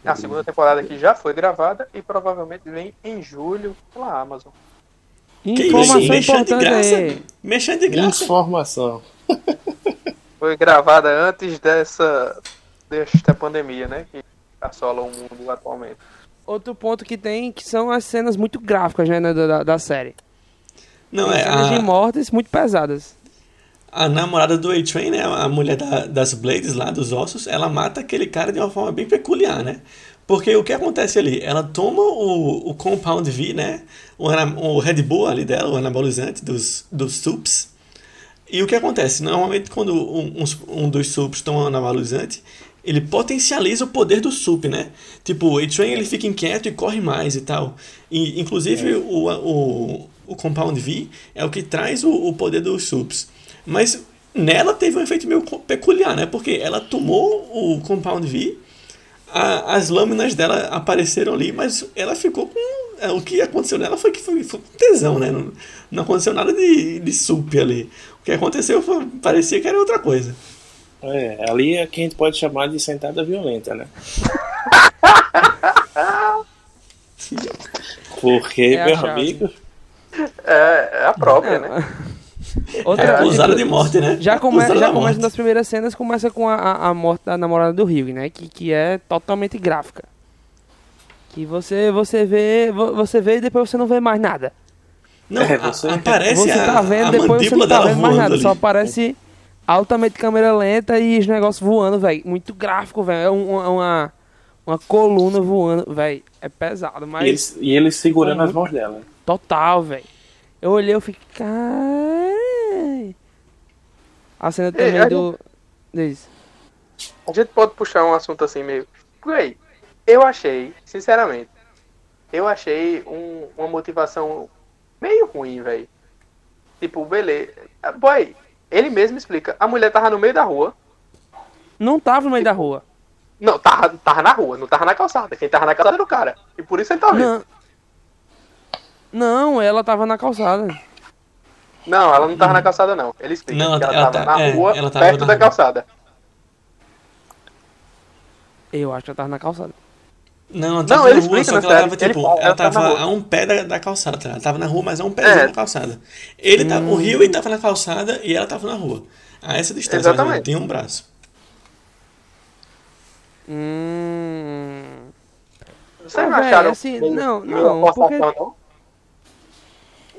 [SPEAKER 4] A segunda temporada que já foi gravada e provavelmente vem em julho pela Amazon.
[SPEAKER 1] Informação
[SPEAKER 2] de
[SPEAKER 1] importante
[SPEAKER 2] graça.
[SPEAKER 1] aí.
[SPEAKER 2] Mexendo de graça.
[SPEAKER 5] Informação.
[SPEAKER 4] Foi gravada antes dessa desta pandemia, né? Que assola o mundo atualmente.
[SPEAKER 1] Outro ponto que tem que são as cenas muito gráficas, né, da, da, série.
[SPEAKER 2] Não,
[SPEAKER 1] Tem
[SPEAKER 2] é
[SPEAKER 1] cenas de
[SPEAKER 2] a,
[SPEAKER 1] mortes muito pesadas.
[SPEAKER 2] a namorada do A-Train, né? A mulher da- das Blades lá, dos ossos, ela mata aquele cara de uma forma bem peculiar, né? Porque o que acontece ali? Ela toma o, o Compound V, né? O, o Red Bull ali dela, o anabolizante dos, dos SUPs. E o que acontece? Normalmente, quando um, uns- um dos SUPs toma um anabolizante, ele potencializa o poder do SUP, né? Tipo, o A-Train ele fica inquieto e corre mais e tal. E, inclusive, o, o, o Compound V é o que traz o, o poder dos SUPs. Mas nela teve um efeito meio peculiar, né? Porque ela tomou o Compound V, a- as lâminas dela apareceram ali, mas ela ficou com. é, O que aconteceu nela foi que foi, foi com tesão, né? Não, não aconteceu nada de, de sup ali. O que aconteceu foi, parecia que era outra coisa.
[SPEAKER 5] É, ali é que a gente pode chamar de sentada violenta, né? Porque,
[SPEAKER 1] É a
[SPEAKER 5] meu
[SPEAKER 1] chave.
[SPEAKER 5] amigo,
[SPEAKER 4] É, é a própria,
[SPEAKER 1] É,
[SPEAKER 4] né?
[SPEAKER 1] Outra
[SPEAKER 2] É
[SPEAKER 1] que-
[SPEAKER 2] de morte, né?
[SPEAKER 1] Já, come,
[SPEAKER 2] Acusada
[SPEAKER 1] já começa
[SPEAKER 2] morte.
[SPEAKER 1] nas primeiras cenas, começa com a, a, a morte da namorada do Hugh, né? Que, que é totalmente gráfica. Que você, você vê. vo- Você vê e depois você não vê mais nada.
[SPEAKER 2] Não,
[SPEAKER 5] É,
[SPEAKER 2] a-
[SPEAKER 5] você-
[SPEAKER 2] aparece
[SPEAKER 1] você
[SPEAKER 2] a,
[SPEAKER 1] tá vendo,
[SPEAKER 2] a
[SPEAKER 1] depois você não tá vendo mais nada.
[SPEAKER 2] ali.
[SPEAKER 1] Só aparece altamente câmera lenta e os negócios voando, velho. Muito gráfico, velho. É um- uma, uma, uma coluna voando, velho. É pesado, mas.
[SPEAKER 5] e ele, e ele segurando
[SPEAKER 1] Como-
[SPEAKER 5] as mãos dela.
[SPEAKER 1] Total, velho. Eu olhei, eu fiquei. Caralho. A cena também
[SPEAKER 4] a
[SPEAKER 1] do. Diz.
[SPEAKER 4] A gente pode puxar um assunto assim meio. Véi, eu achei, sinceramente, eu achei um- uma motivação meio ruim, velho. Tipo, beleza. Boy, ele mesmo explica. A mulher tava no meio da rua.
[SPEAKER 1] Não tava no meio da rua.
[SPEAKER 4] Não, tava, tava na rua, não tava na calçada. Quem tava na calçada era o cara. E por isso ele tá vendo.
[SPEAKER 1] Não. Não, ela tava na calçada.
[SPEAKER 4] Não, ela não tava na calçada, não. Ele explica
[SPEAKER 2] Não,
[SPEAKER 4] que ela,
[SPEAKER 2] ela
[SPEAKER 4] tava
[SPEAKER 2] tá-
[SPEAKER 4] na
[SPEAKER 2] é,
[SPEAKER 4] rua,
[SPEAKER 2] ela tava
[SPEAKER 4] perto
[SPEAKER 2] na
[SPEAKER 4] da
[SPEAKER 2] rua.
[SPEAKER 4] calçada.
[SPEAKER 1] Eu acho que ela tava na calçada.
[SPEAKER 2] Não, ela
[SPEAKER 4] Não,
[SPEAKER 2] tava
[SPEAKER 4] ele
[SPEAKER 2] na rua,
[SPEAKER 4] explica
[SPEAKER 2] só que ela tava,
[SPEAKER 4] Ele
[SPEAKER 2] tipo,
[SPEAKER 4] fala,
[SPEAKER 2] ela
[SPEAKER 4] ela tá
[SPEAKER 2] tava a um pé da, da calçada, tá? Ela tava na rua, mas a um pezinho
[SPEAKER 4] É.
[SPEAKER 2] na calçada. Ele tava, o Rio ele tava na calçada e ela tava na rua. A essa distância, ou
[SPEAKER 4] Exatamente.
[SPEAKER 2] tem um braço.
[SPEAKER 1] Hum.
[SPEAKER 4] Vocês
[SPEAKER 1] Ah,
[SPEAKER 4] não acharam
[SPEAKER 1] assim,
[SPEAKER 4] meio-
[SPEAKER 1] não,
[SPEAKER 4] meio
[SPEAKER 1] não,
[SPEAKER 4] forçação,
[SPEAKER 1] porque-
[SPEAKER 4] não?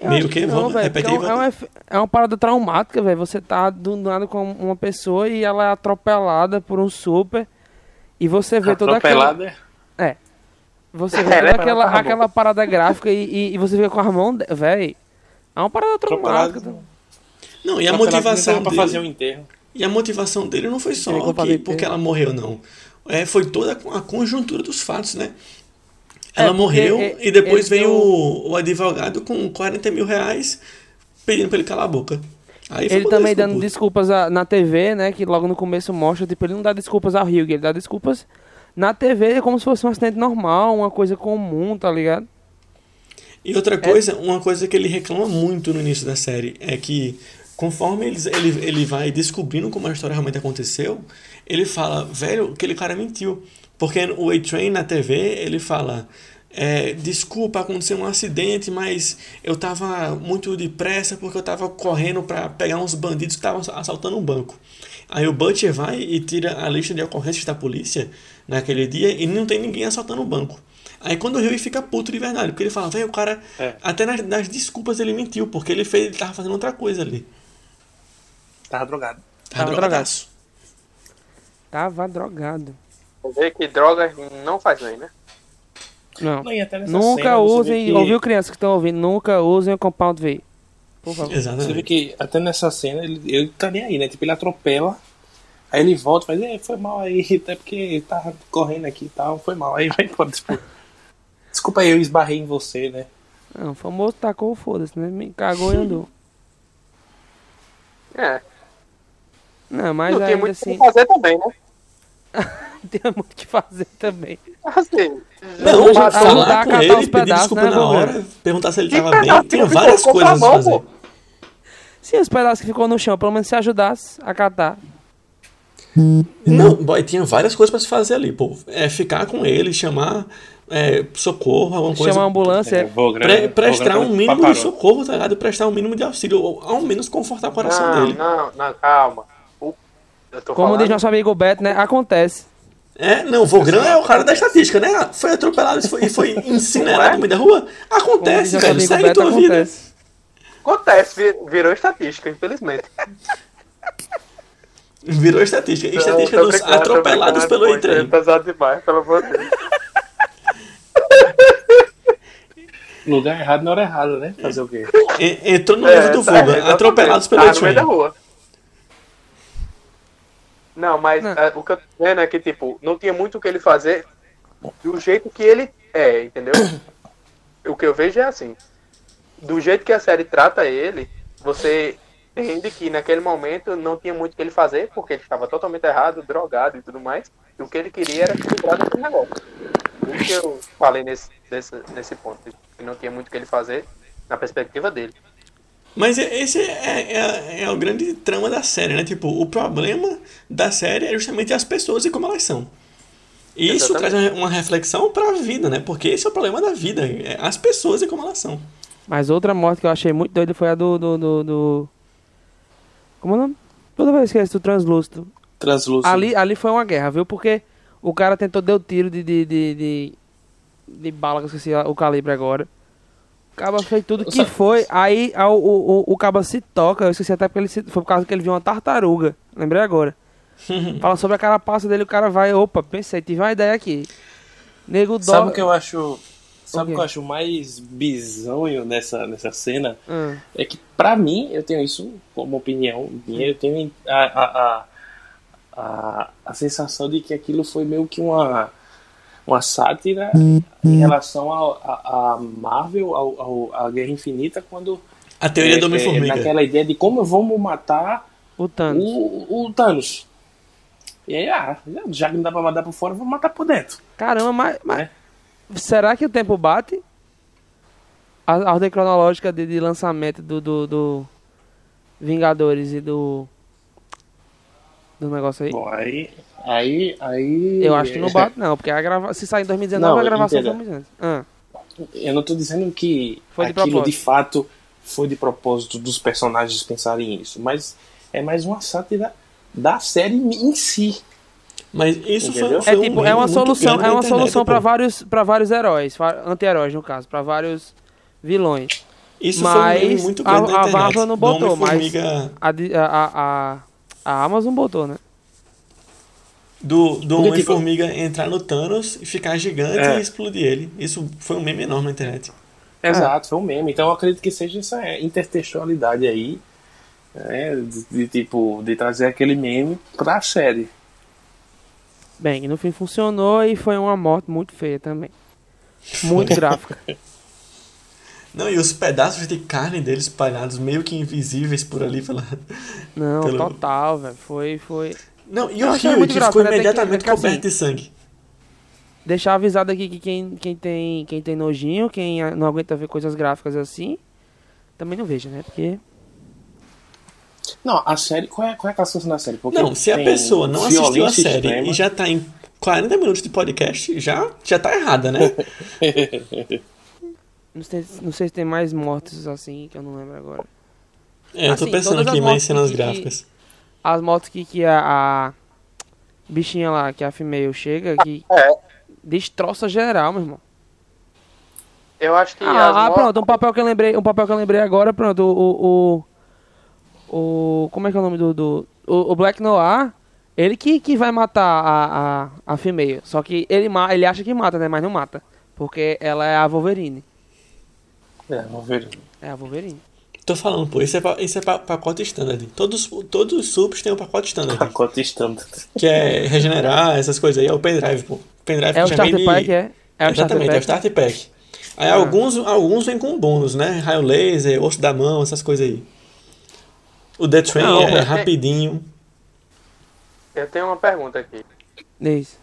[SPEAKER 1] Eu
[SPEAKER 2] Meio que?
[SPEAKER 1] não,
[SPEAKER 2] Vamos
[SPEAKER 1] velho,
[SPEAKER 2] repetir,
[SPEAKER 1] é, um- é, um é uma parada traumática, velho. Você tá do nada com uma pessoa e ela é atropelada por um super. E você vê toda aquela.
[SPEAKER 5] Atropelada.
[SPEAKER 1] Você
[SPEAKER 4] É,
[SPEAKER 1] vê
[SPEAKER 4] né?
[SPEAKER 1] aquela,
[SPEAKER 4] Tá
[SPEAKER 1] aquela parada gráfica e, e, e você vê com a mão. de- Véi. É uma parada traumática.
[SPEAKER 5] Atropelada.
[SPEAKER 2] Não, e a motivação dele...
[SPEAKER 5] pra fazer um enterro.
[SPEAKER 2] E a motivação dele não foi só
[SPEAKER 1] que
[SPEAKER 2] porque ela morreu, não. É, foi toda a conjuntura dos fatos, né?
[SPEAKER 1] É,
[SPEAKER 2] Ela
[SPEAKER 1] porque
[SPEAKER 2] morreu
[SPEAKER 1] é-
[SPEAKER 2] e depois
[SPEAKER 1] ele
[SPEAKER 2] veio
[SPEAKER 1] deu-
[SPEAKER 2] o, o advogado com 40 mil reais pedindo pra ele calar a boca. Aí
[SPEAKER 1] Ele também dando desculpas a- na TV, né? Que logo no começo mostra, tipo, ele não dá desculpas ao Hugh, ele dá desculpas na TV como se fosse um acidente normal, uma coisa comum, tá ligado?
[SPEAKER 2] E outra coisa, uma coisa que ele reclama muito no início da série é que conforme eles, ele, ele vai descobrindo como a história realmente aconteceu, ele fala, velho, aquele cara mentiu. Porque o A-Train na TV, ele fala, é, desculpa, aconteceu um acidente, mas eu tava muito depressa porque eu tava correndo para pegar uns bandidos que estavam assaltando um banco. Aí o Butcher vai e tira a lista de ocorrências da polícia naquele dia e não tem ninguém assaltando o banco. Aí quando o Rio fica puto de verdade, porque ele fala, velho, o cara,
[SPEAKER 5] É.
[SPEAKER 2] até nas, nas desculpas ele mentiu, porque ele fez, ele tava fazendo outra coisa ali.
[SPEAKER 5] Tava drogado.
[SPEAKER 2] Tava
[SPEAKER 1] Tava
[SPEAKER 2] drogadaço.
[SPEAKER 1] Tava drogado.
[SPEAKER 4] Você vê que droga não faz bem, né?
[SPEAKER 1] Não.
[SPEAKER 5] Não,
[SPEAKER 1] Nunca
[SPEAKER 5] cena
[SPEAKER 1] usem,
[SPEAKER 5] que-
[SPEAKER 1] ouviu crianças que estão ouvindo, nunca usem o Compound V. Por favor.
[SPEAKER 5] Você vê
[SPEAKER 2] Exatamente.
[SPEAKER 5] que até nessa cena ele, ele tá nem aí, né? Tipo, ele atropela, aí ele volta e faz, "É, foi mal aí, até porque tava correndo aqui e tal, foi mal. Aí vai embora, tipo, desculpa aí, eu esbarrei em você, né?
[SPEAKER 1] Não, o famoso tacou o foda-se, né? Me cagou e andou.
[SPEAKER 4] É.
[SPEAKER 1] Não, mas
[SPEAKER 4] não tem muito o
[SPEAKER 1] assim,
[SPEAKER 4] que fazer também, né?
[SPEAKER 1] tem muito o que fazer também.
[SPEAKER 4] Assim.
[SPEAKER 2] Não,
[SPEAKER 1] Ajudar-
[SPEAKER 2] falar
[SPEAKER 1] ajudar a
[SPEAKER 2] com ele,
[SPEAKER 1] os
[SPEAKER 2] pedir
[SPEAKER 1] pedaços,
[SPEAKER 2] desculpa
[SPEAKER 1] né,
[SPEAKER 2] na hora, perguntar se ele
[SPEAKER 4] Que
[SPEAKER 2] tava
[SPEAKER 4] pedaço
[SPEAKER 2] bem,
[SPEAKER 4] que
[SPEAKER 2] tem
[SPEAKER 4] ficou
[SPEAKER 2] várias
[SPEAKER 4] com a
[SPEAKER 2] coisas a
[SPEAKER 4] mão,
[SPEAKER 2] fazer.
[SPEAKER 4] pô?
[SPEAKER 1] Se os pedaços que ficou no chão, pelo menos se ajudasse a catar.
[SPEAKER 2] Não, boy, tinha várias coisas pra se fazer ali, pô. É ficar com ele, chamar é, socorro, alguma coisa.
[SPEAKER 1] Chama a ambulância.
[SPEAKER 3] É, Vogran-
[SPEAKER 2] Pre- prestar um mínimo de socorro, tá ligado? Prestar um mínimo de auxílio, ou ao menos confortar o coração
[SPEAKER 4] Não,
[SPEAKER 2] dele.
[SPEAKER 4] não, não, calma.
[SPEAKER 1] Como
[SPEAKER 4] falando-
[SPEAKER 1] diz nosso amigo Beto, né? Acontece.
[SPEAKER 2] É, não, o Vogran é o cara da estatística, né? Foi atropelado e foi, foi incinerado no meio da rua. Acontece, velho. Segue
[SPEAKER 1] Beto,
[SPEAKER 2] tua vida.
[SPEAKER 1] acontece.
[SPEAKER 4] Acontece, vi- virou estatística, infelizmente.
[SPEAKER 2] Virou estatística.
[SPEAKER 4] Não,
[SPEAKER 2] Estatística dos
[SPEAKER 4] brincando,
[SPEAKER 2] atropelados
[SPEAKER 4] brincando,
[SPEAKER 2] pelo
[SPEAKER 4] aí é pesado demais, pelo amor de Deus.
[SPEAKER 3] Lugar errado na hora errada, né? Fazer o quê?
[SPEAKER 2] E- Entrou no
[SPEAKER 4] É,
[SPEAKER 2] livro do
[SPEAKER 4] tá,
[SPEAKER 2] Vulga, atropelados pelo
[SPEAKER 4] Tá no meio da
[SPEAKER 2] E-Train.
[SPEAKER 4] rua. Não, mas
[SPEAKER 1] Não.
[SPEAKER 4] é, o que eu tô vendo é que, tipo, não tinha muito o que ele fazer do jeito que ele é, entendeu? o que eu vejo é assim. Do jeito que a série trata ele, você entende que naquele momento não tinha muito o que ele fazer, porque ele estava totalmente errado, drogado e tudo mais. E o que ele queria era se livrar daquele negócio. Por isso que eu falei nesse, desse, nesse ponto, que não tinha muito o que ele fazer na perspectiva dele.
[SPEAKER 2] Mas é- esse é, é, é o grande trama da série, né? Tipo, o problema da série é justamente as pessoas e como elas são. E isso traz uma- reflexão pra vida, né? Porque esse é o problema da vida, é as pessoas e como elas são.
[SPEAKER 1] Mas outra morte que eu achei muito doida foi a do. do, do, do- Como é o nome? Toda vez que do translúcido.
[SPEAKER 3] Translúcido.
[SPEAKER 1] Ali, ali foi uma guerra, viu? Porque o cara tentou deu tiro de, de, de, de, de bala, que eu esqueci o calibre agora. O caba fez tudo que foi. Aí a- o, o, o caba se toca. Eu esqueci até porque ele se, foi por causa que ele viu uma tartaruga. Lembrei agora. Fala sobre a carapaça dele, o cara vai. Opa, pensei, tive uma ideia aqui. Nego dó.
[SPEAKER 3] Sabe o que eu acho. Sabe o que eu acho mais bizonho nessa, nessa cena?
[SPEAKER 1] Ah,
[SPEAKER 3] É que, pra mim, eu tenho isso como opinião minha, eu tenho a, a, a, a, a sensação de que aquilo foi meio que uma, uma sátira em relação a Marvel, ao, ao, à Guerra Infinita, quando.
[SPEAKER 2] A teoria
[SPEAKER 3] é,
[SPEAKER 2] do
[SPEAKER 3] é,
[SPEAKER 2] Homem-Formiga.
[SPEAKER 3] Naquela ideia de como vamos matar
[SPEAKER 1] o Thanos.
[SPEAKER 3] o, o Thanos. E aí, ah, já que não dá pra matar por fora, vamos matar por dentro.
[SPEAKER 1] Caramba, mas. mas
[SPEAKER 3] É.
[SPEAKER 1] Será que o tempo bate? A, a ordem cronológica de, de lançamento do, do, do Vingadores e do. Do negócio aí?
[SPEAKER 3] Bom, aí. Aí. aí
[SPEAKER 1] Eu acho que não bate, não, porque a grava... se sair em 2019,
[SPEAKER 3] Não,
[SPEAKER 1] a gravação foi muito. Ah,
[SPEAKER 3] Eu não tô dizendo que
[SPEAKER 1] Foi de
[SPEAKER 3] aquilo de
[SPEAKER 1] propósito.
[SPEAKER 3] fato foi de propósito dos personagens pensarem isso, mas é mais uma sátira da série em si.
[SPEAKER 2] Mas isso foi, foi
[SPEAKER 1] é
[SPEAKER 2] um
[SPEAKER 1] tipo,
[SPEAKER 2] meme
[SPEAKER 1] é uma solução, é uma solução para vários para vários heróis, anti-heróis no caso, para vários vilões.
[SPEAKER 2] Isso foi um
[SPEAKER 1] mas
[SPEAKER 2] muito
[SPEAKER 1] a-
[SPEAKER 2] grande
[SPEAKER 1] a
[SPEAKER 2] internet.
[SPEAKER 1] Marvel não botou, mas-
[SPEAKER 2] Homem-Formiga-
[SPEAKER 1] A, a, a, a, a Amazon botou, né?
[SPEAKER 2] Do, do
[SPEAKER 3] Porque, tipo-
[SPEAKER 2] Homem-Formiga entrar no Thanos e ficar gigante
[SPEAKER 3] É.
[SPEAKER 2] e explodir ele. Isso foi um meme enorme na internet.
[SPEAKER 3] Exato, foi um meme. Então eu acredito que seja essa intertextualidade aí, né, de, de, tipo, de trazer aquele meme pra série.
[SPEAKER 1] Bem, no fim funcionou e foi uma morte muito feia também. Muito gráfica.
[SPEAKER 2] Não, e os pedaços de carne dele espalhados meio que invisíveis por ali pela.
[SPEAKER 1] Não,
[SPEAKER 2] Pelo-
[SPEAKER 1] total, velho. Foi, foi.
[SPEAKER 2] Não, e o Rio ficou imediatamente
[SPEAKER 1] que,
[SPEAKER 2] coberto
[SPEAKER 1] assim,
[SPEAKER 2] de sangue.
[SPEAKER 1] Deixar avisado aqui que quem, quem, tem, quem tem nojinho, quem não aguenta ver coisas gráficas assim, também não veja, né? Porque.
[SPEAKER 3] Não, a série, qual é, qual é a classificação da série? Porque
[SPEAKER 2] Não, se a pessoa não assistiu a série
[SPEAKER 3] extrema.
[SPEAKER 2] e já tá em 40 minutos de podcast, já, já tá errada, né?
[SPEAKER 1] Não sei, não sei se tem mais mortes assim, que eu não lembro agora.
[SPEAKER 2] É, eu tô
[SPEAKER 1] Assim,
[SPEAKER 2] pensando aqui mais cenas
[SPEAKER 1] que-
[SPEAKER 2] gráficas.
[SPEAKER 1] As mortes que, que a, a bichinha lá, que a female chega, que
[SPEAKER 4] É.
[SPEAKER 1] destroça geral, meu irmão.
[SPEAKER 4] Eu acho que as
[SPEAKER 1] Ah, ah,
[SPEAKER 4] mortes-
[SPEAKER 1] pronto, um papel que eu lembrei, um papel que eu lembrei agora, pronto, o. O. o como é que é o nome do. do o, o Black Noir, ele que, que vai matar a, a, a female. Só que ele, ele acha que mata, né? Mas não mata. Porque ela é a Wolverine.
[SPEAKER 3] É, vamos ver.
[SPEAKER 1] É a Wolverine.
[SPEAKER 2] Tô falando, pô, esse é, esse é pa- pacote standard. Todos, todos os subs têm um pacote standard.
[SPEAKER 3] Pacote standard.
[SPEAKER 2] que é regenerar, essas coisas aí. É o pendrive, pô. O pendrive
[SPEAKER 1] É o
[SPEAKER 2] que já vem
[SPEAKER 1] Starter
[SPEAKER 2] de-
[SPEAKER 1] Pack, é? É o
[SPEAKER 2] Exatamente, é o
[SPEAKER 1] Starter
[SPEAKER 2] Pack. Aí
[SPEAKER 1] Ah.
[SPEAKER 2] alguns, alguns vêm com bônus, né? Raio laser, osso da mão, essas coisas aí. O The Train
[SPEAKER 1] Não,
[SPEAKER 2] é
[SPEAKER 4] é-
[SPEAKER 2] rapidinho.
[SPEAKER 4] Eu tenho uma pergunta aqui.
[SPEAKER 1] Isso.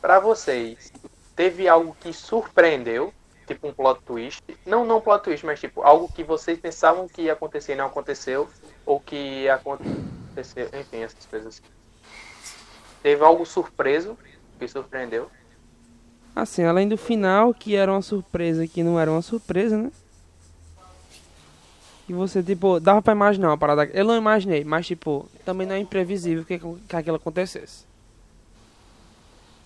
[SPEAKER 4] Pra vocês, teve algo que surpreendeu? Tipo um plot twist? Não, não plot twist, mas tipo, algo que vocês pensavam que ia acontecer e não aconteceu? Ou que ia acontecer, enfim, essas coisas assim. teve algo surpreso que surpreendeu.
[SPEAKER 1] Assim, além do final, que era uma surpresa que não era uma surpresa, né? E você, tipo, dava pra imaginar uma parada. Eu não imaginei, mas, tipo, também não é imprevisível que, que aquilo acontecesse.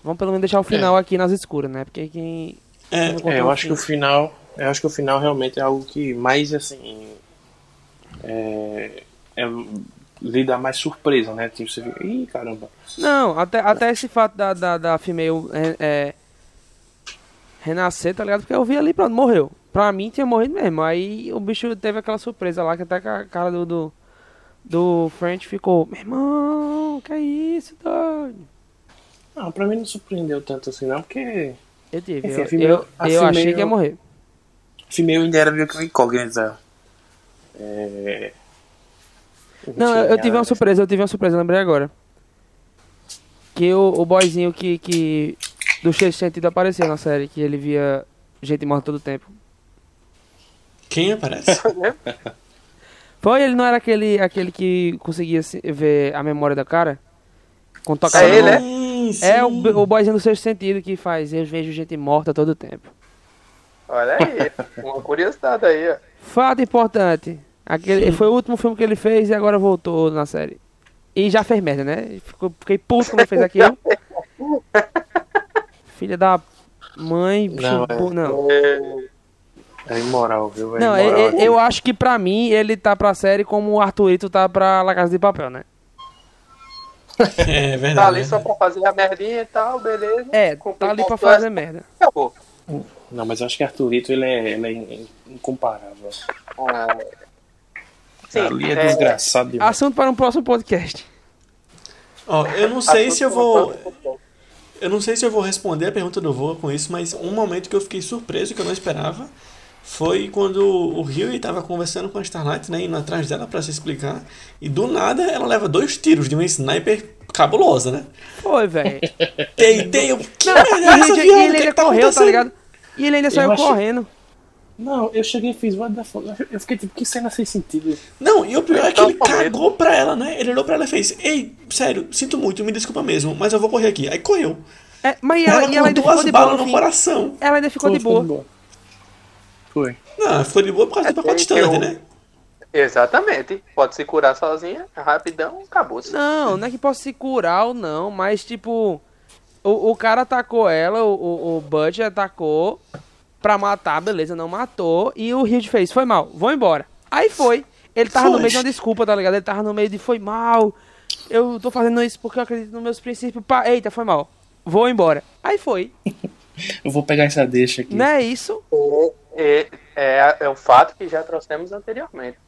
[SPEAKER 1] Vamos pelo menos deixar o final aqui nas escuras, né? Porque quem.
[SPEAKER 2] É,
[SPEAKER 1] quem
[SPEAKER 3] É, eu acho que o
[SPEAKER 1] fim-
[SPEAKER 3] final. Eu acho que o final realmente é algo que mais assim. É. é lhe dá mais surpresa, né? Tipo, você fica. Ih, caramba.
[SPEAKER 1] Não, até, até esse fato da, da, da female é, é, renascer, tá ligado? Porque eu vi ali, pronto, morreu. Pra mim tinha morrido mesmo. Aí o bicho teve aquela surpresa lá, que até a cara do, do, do French ficou, meu irmão, que é isso, doido?
[SPEAKER 3] Não, pra mim não surpreendeu tanto assim, não, porque.
[SPEAKER 1] Eu tive,
[SPEAKER 3] Enfim,
[SPEAKER 1] eu,
[SPEAKER 3] female-
[SPEAKER 1] eu, eu achei que ia morrer.
[SPEAKER 3] Female ainda era meio que incógnita. É.
[SPEAKER 1] Não, eu, eu tive uma
[SPEAKER 3] surpresa.
[SPEAKER 1] eu tive uma surpresa, lembrei agora. Que o, o boyzinho que, que do Sexto Sentido apareceu na série, que ele via gente morta todo tempo.
[SPEAKER 2] Quem aparece?
[SPEAKER 1] Foi, ele não era aquele, aquele que conseguia se- ver a memória da cara? Quando tocava
[SPEAKER 4] É ele, é?
[SPEAKER 2] Sim, sim.
[SPEAKER 1] É o, o boyzinho do Sexto Sentido que faz, eu vejo gente morta todo tempo.
[SPEAKER 4] Olha aí, uma curiosidade aí, ó.
[SPEAKER 1] Fato importante. Aquele, foi o último filme que ele fez e agora voltou na série. E já fez merda, né? Ficou, fiquei puto quando ele fez aquilo. Filha da mãe.
[SPEAKER 3] Não,
[SPEAKER 1] bicho bu- não.
[SPEAKER 3] É imoral, viu? É
[SPEAKER 1] Não,
[SPEAKER 3] imoral.
[SPEAKER 1] eu, eu acho que pra mim ele tá pra série como o Arthurito tá pra La Casa de Papel, né?
[SPEAKER 2] É verdade.
[SPEAKER 4] Tá ali só pra fazer a merdinha e tal, beleza.
[SPEAKER 1] É, tá ali pra fazer merda.
[SPEAKER 4] Acabou.
[SPEAKER 3] Não, mas eu acho que Arthurito ele é, ele é in- incomparável.
[SPEAKER 4] Ah, Sim,
[SPEAKER 3] Ali é,
[SPEAKER 4] é,
[SPEAKER 3] desgraçado demais.
[SPEAKER 1] Assunto para um próximo podcast.
[SPEAKER 2] Ó, eu não sei
[SPEAKER 4] assunto
[SPEAKER 2] se eu vou. Eu não sei se eu vou responder a pergunta do Voa com isso, mas um momento que eu fiquei surpreso, que eu não esperava, foi quando o Rio estava conversando com a Starlight, né, indo atrás dela pra se explicar, e do nada ela leva dois tiros de uma sniper cabulosa, né?
[SPEAKER 1] Foi, velho.
[SPEAKER 2] Deitei, eu. Que
[SPEAKER 1] Não,
[SPEAKER 2] merda
[SPEAKER 1] e
[SPEAKER 2] é essa,
[SPEAKER 1] e ele ainda
[SPEAKER 2] tá
[SPEAKER 1] correu, tá ligado? E ele ainda saiu
[SPEAKER 3] achei-
[SPEAKER 1] correndo.
[SPEAKER 3] Não, eu cheguei e fiz, what the fuck? Eu fiquei tipo, que cena sem sentido.
[SPEAKER 2] Não, e o pior é que
[SPEAKER 4] Então,
[SPEAKER 2] ele cagou pra ela, né? Ele olhou pra ela e fez: Ei, sério, sinto muito, me desculpa mesmo, mas eu vou correr aqui. Aí correu.
[SPEAKER 1] É, mas
[SPEAKER 2] Ela,
[SPEAKER 1] ela, e ela
[SPEAKER 2] com
[SPEAKER 1] ainda ficou de boa
[SPEAKER 2] balas
[SPEAKER 1] no fim.
[SPEAKER 2] coração.
[SPEAKER 1] Ela ainda ficou
[SPEAKER 3] Foi,
[SPEAKER 1] de boa.
[SPEAKER 3] Foi.
[SPEAKER 2] Não, ficou de boa por causa
[SPEAKER 4] É,
[SPEAKER 2] do pacote
[SPEAKER 4] um-
[SPEAKER 2] né?
[SPEAKER 4] Exatamente. Pode se curar sozinha, rapidão, acabou-se.
[SPEAKER 1] Não, não é que possa se curar ou não, mas tipo, o, o cara atacou ela, o, o, o Butch atacou pra matar, beleza, não matou, e o Hilde fez, foi mal, vou embora. Aí foi. Ele tava no
[SPEAKER 2] Foi.
[SPEAKER 1] meio de uma desculpa, tá ligado? Ele tava no meio de foi mal, eu tô fazendo isso porque eu acredito nos meus princípios, pá, eita, foi mal, vou embora. Aí foi.
[SPEAKER 3] Eu vou pegar essa deixa aqui.
[SPEAKER 1] Não é isso?
[SPEAKER 4] É, é, é um fato que já trouxemos anteriormente.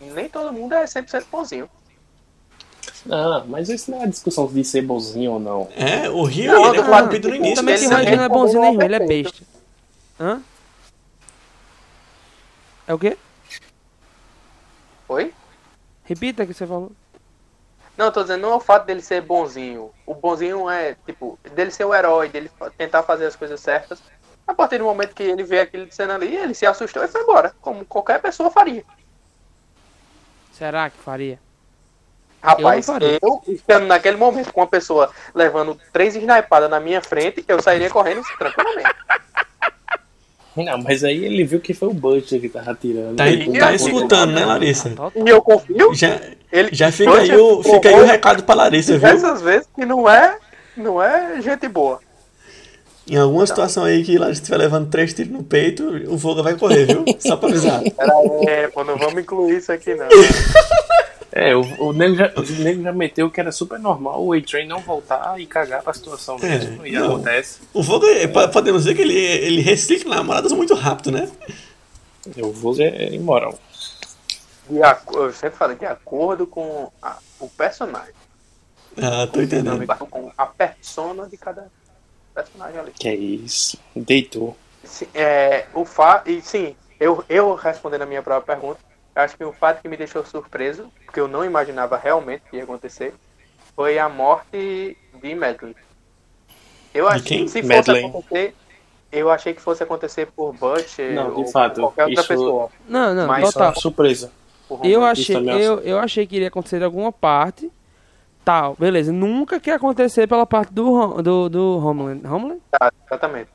[SPEAKER 4] Nem todo mundo é 100% bonzinho.
[SPEAKER 3] Ah, mas isso não é discussão de ser bonzinho ou não.
[SPEAKER 2] É, o Rio,
[SPEAKER 4] Não,
[SPEAKER 2] ele é corrompido no início,
[SPEAKER 1] Também que o não é bonzinho nem ruim, ele é besta. Hã? É o quê?
[SPEAKER 4] Oi?
[SPEAKER 1] Repita o que você falou.
[SPEAKER 4] Não, eu tô dizendo, não é o fato dele ser bonzinho. O bonzinho é, tipo, dele ser o herói, dele tentar fazer as coisas certas. A partir do momento que ele vê aquilo cena ali, ele se assustou e foi embora. Como qualquer pessoa faria.
[SPEAKER 1] Será que faria?
[SPEAKER 4] Rapaz,
[SPEAKER 1] Eu
[SPEAKER 4] estando naquele momento com uma pessoa levando três snipadas na minha frente, eu sairia correndo tranquilamente.
[SPEAKER 3] Não, mas aí ele viu que foi o Butcher que tava atirando.
[SPEAKER 2] Tá,
[SPEAKER 3] Ele
[SPEAKER 2] tá escutando, né, Larissa?
[SPEAKER 4] E eu confio,
[SPEAKER 2] Já,
[SPEAKER 4] ele
[SPEAKER 2] já fica,
[SPEAKER 4] Butcher
[SPEAKER 2] aí o, fica aí o recado pra Larissa, viu?
[SPEAKER 4] diversas vezes que não é, não é gente boa.
[SPEAKER 2] Em alguma situação aí que Larissa estiver levando três tiros no peito, o Voga vai correr, viu? Só pra avisar.
[SPEAKER 4] Era, é, pô, não vamos incluir isso aqui não.
[SPEAKER 3] É, o, o, nego já, o nego já meteu que era super normal o A-Train não voltar e cagar pra situação mesmo. e
[SPEAKER 2] não.
[SPEAKER 3] acontece.
[SPEAKER 2] O Voga, é, po- podemos dizer que ele, ele recicla namoradas muito rápido, né?
[SPEAKER 3] O Vogue é imoral.
[SPEAKER 4] De eu sempre falei de acordo com a- o personagem.
[SPEAKER 2] Ah, tô entendendo.
[SPEAKER 4] Com a persona de cada personagem ali.
[SPEAKER 3] Que é isso. Deitou.
[SPEAKER 4] Sim, é, o fa e sim, eu, eu respondendo a minha própria pergunta, eu acho que o fato que me deixou surpreso, porque eu não imaginava realmente que ia acontecer, foi a morte de Medley. Eu
[SPEAKER 2] De
[SPEAKER 4] achei
[SPEAKER 2] quem?
[SPEAKER 4] que se fosse
[SPEAKER 3] Medley.
[SPEAKER 4] acontecer, eu achei que fosse acontecer por Butch
[SPEAKER 3] Não, de
[SPEAKER 4] ou por
[SPEAKER 3] fato,
[SPEAKER 4] qualquer outra
[SPEAKER 3] isso-
[SPEAKER 4] pessoa.
[SPEAKER 1] Não, não,
[SPEAKER 4] Mas
[SPEAKER 3] Isso é
[SPEAKER 1] total.
[SPEAKER 3] surpresa.
[SPEAKER 1] Eu achei,
[SPEAKER 3] acho.
[SPEAKER 1] eu, eu achei que iria acontecer alguma parte, Tal, beleza. Nunca que acontecer pela parte do, do, do Homeland. Homeland?
[SPEAKER 4] Tá, exatamente.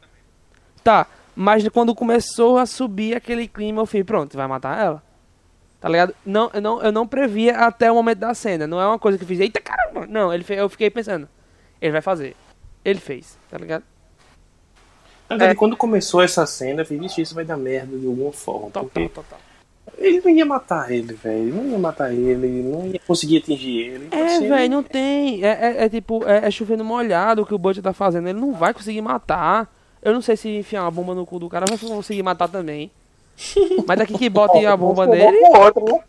[SPEAKER 1] Tá, mas quando começou a subir aquele clima, eu fiz, pronto, vai matar ela. Tá ligado? Não, eu, não, eu não previa até o momento da cena. Não é uma coisa que eu fiz, eita caramba! Não, ele fez, eu fiquei pensando, ele vai fazer. Ele fez, tá ligado?
[SPEAKER 5] Na verdade,
[SPEAKER 4] É.
[SPEAKER 5] quando começou essa cena, eu vixe, isso vai dar merda de alguma forma.
[SPEAKER 1] Total,
[SPEAKER 5] Porque
[SPEAKER 1] total.
[SPEAKER 5] Ele não ia matar ele, velho. Não ia matar ele, não ia conseguir atingir ele.
[SPEAKER 1] É,
[SPEAKER 5] assim,
[SPEAKER 1] velho, não tem. É, é- é tipo, é, é chovendo molhado o que o Butcher tá fazendo. Ele não vai conseguir matar. Eu não sei se enfiar uma bomba no cu do cara vai conseguir matar também. Mas daqui que bota a bomba
[SPEAKER 4] outro, né?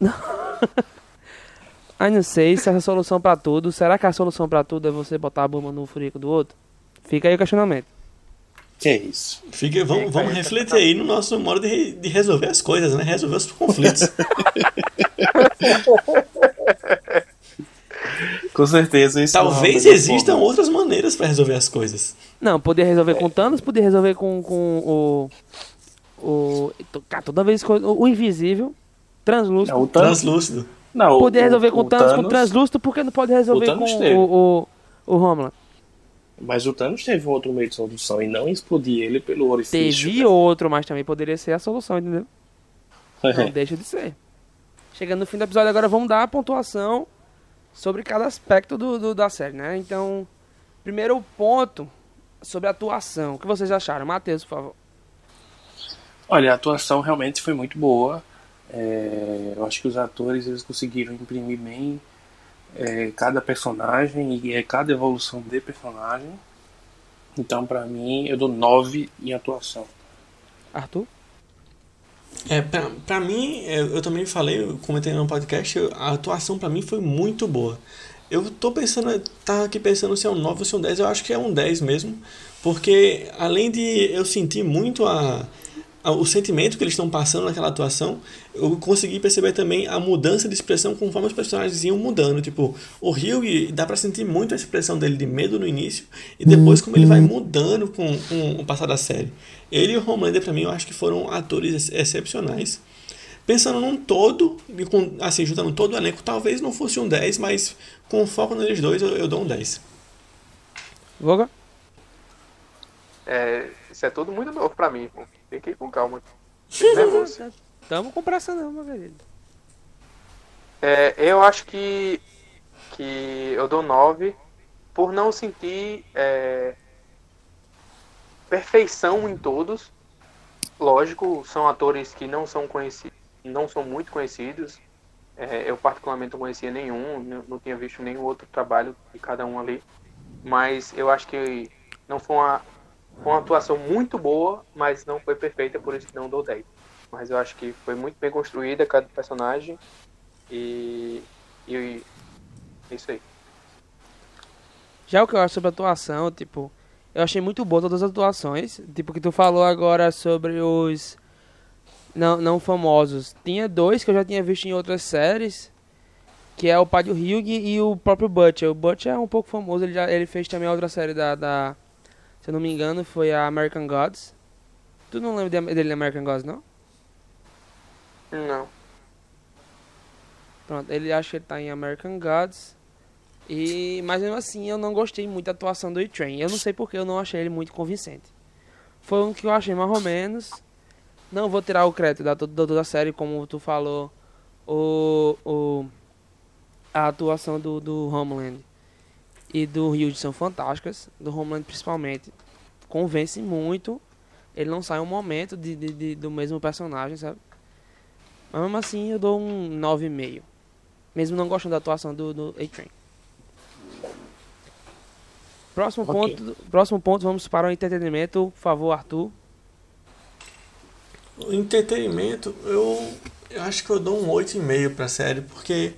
[SPEAKER 1] Ai, não sei se essa é a solução pra tudo. Será que a solução pra tudo é você botar a bomba no furico do outro? Fica aí o questionamento.
[SPEAKER 5] Que é isso.
[SPEAKER 2] Fica, vamos, vamos
[SPEAKER 4] aí,
[SPEAKER 2] refletir aí no nosso modo de, de resolver as coisas, né? Resolver os conflitos.
[SPEAKER 5] Com certeza isso.
[SPEAKER 2] Talvez
[SPEAKER 5] é melhor
[SPEAKER 2] existam
[SPEAKER 5] forma.
[SPEAKER 2] outras maneiras pra resolver as coisas.
[SPEAKER 1] Não, poder resolver com Thanos, poder resolver com, com o. O. Cara, toda vez que. O, o invisível. Translúcido.
[SPEAKER 5] Não, o Thanos.
[SPEAKER 2] Translúcido.
[SPEAKER 5] Não,
[SPEAKER 1] poder
[SPEAKER 5] o-
[SPEAKER 1] resolver com
[SPEAKER 5] o
[SPEAKER 1] Thanos, com translúcido, porque não pode resolver
[SPEAKER 5] o Thanos
[SPEAKER 1] com
[SPEAKER 5] teve.
[SPEAKER 1] o, o, o Homeland.
[SPEAKER 5] Mas o Thanos teve um outro meio de solução e não explodir ele pelo orifício.
[SPEAKER 1] Teve outro, mas também poderia ser a solução, entendeu? Não
[SPEAKER 5] É.
[SPEAKER 1] deixa de ser. Chegando no fim do episódio, agora vamos dar a pontuação sobre cada aspecto do, do- da série, né? Então, primeiro ponto sobre a atuação. O que vocês acharam? Matheus, por favor.
[SPEAKER 5] Olha, a atuação realmente foi muito boa. É, eu acho que os atores eles conseguiram imprimir bem é, cada personagem e é, cada evolução de personagem. Então, pra mim, eu dou 9 em atuação.
[SPEAKER 1] Arthur?
[SPEAKER 2] É, pra, pra mim, eu, eu também falei, eu comentei no podcast, a atuação pra mim foi muito boa. Eu tô pensando, tava aqui pensando se é um 9 ou se é um 10, eu acho que é um 10 mesmo, porque além de eu sentir muito a- o sentimento que eles estão passando naquela atuação, eu consegui perceber também a mudança de expressão conforme os personagens iam mudando. Tipo, o Hugh, dá pra sentir muito a expressão dele de medo no início e depois como ele vai mudando com, com o passar da série. Ele e o Homelander, pra mim, eu acho que foram atores ex- excepcionais. Pensando num todo, e com, assim, juntando todo o elenco, talvez não fosse um 10, mas com foco neles dois, eu, eu dou um 10.
[SPEAKER 1] Voga?
[SPEAKER 4] É, isso é tudo muito novo pra mim, pô. Tem que ir com calma. Nervoso.
[SPEAKER 1] Tamo com pressa não, meu querido.
[SPEAKER 4] É, eu acho que, que eu dou 9 por não sentir é, perfeição em todos. Lógico, são atores que não são conhecidos, não são muito conhecidos. É, eu particularmente não conhecia nenhum, não, não tinha visto nenhum outro trabalho de cada um ali. Mas eu acho que não foi uma, foi uma atuação muito boa, mas não foi perfeita, por isso que não dou 10. Mas eu acho que foi muito bem construída cada personagem. E, e isso aí.
[SPEAKER 1] Já o que eu acho sobre a atuação, tipo, eu achei muito boa todas as atuações. Tipo, que tu falou agora sobre os não, não famosos. Tinha dois que eu já tinha visto em outras séries, que é o do Hugh e o próprio Butcher. O Butcher é um pouco famoso, ele, já, ele fez também outra série da, da, se eu não me engano, foi a American Gods. Tu não lembra de- dele na American Gods, não?
[SPEAKER 4] Não.
[SPEAKER 1] Pronto, ele acha que ele tá em American Gods. E, mas mesmo assim, eu não gostei muito da atuação do E-Train. Eu não sei porque eu não achei ele muito convincente. Foi um que eu achei mais ou menos. Não vou tirar o crédito da toda da série, como tu falou. O, o, a atuação do, do Homeland e do Hughes são fantásticas. Do Homeland, principalmente. Convence muito. Ele não sai um momento de, de, de- do mesmo personagem, sabe? Mas mesmo assim, eu dou um 9,5. Mesmo não gostando da atuação do, do A-Train. Próximo,
[SPEAKER 5] Ok.
[SPEAKER 1] ponto, próximo ponto, vamos para o entretenimento. Por favor, Arthur.
[SPEAKER 2] O entretenimento, eu, eu acho que eu dou um 8,5 pra série, porque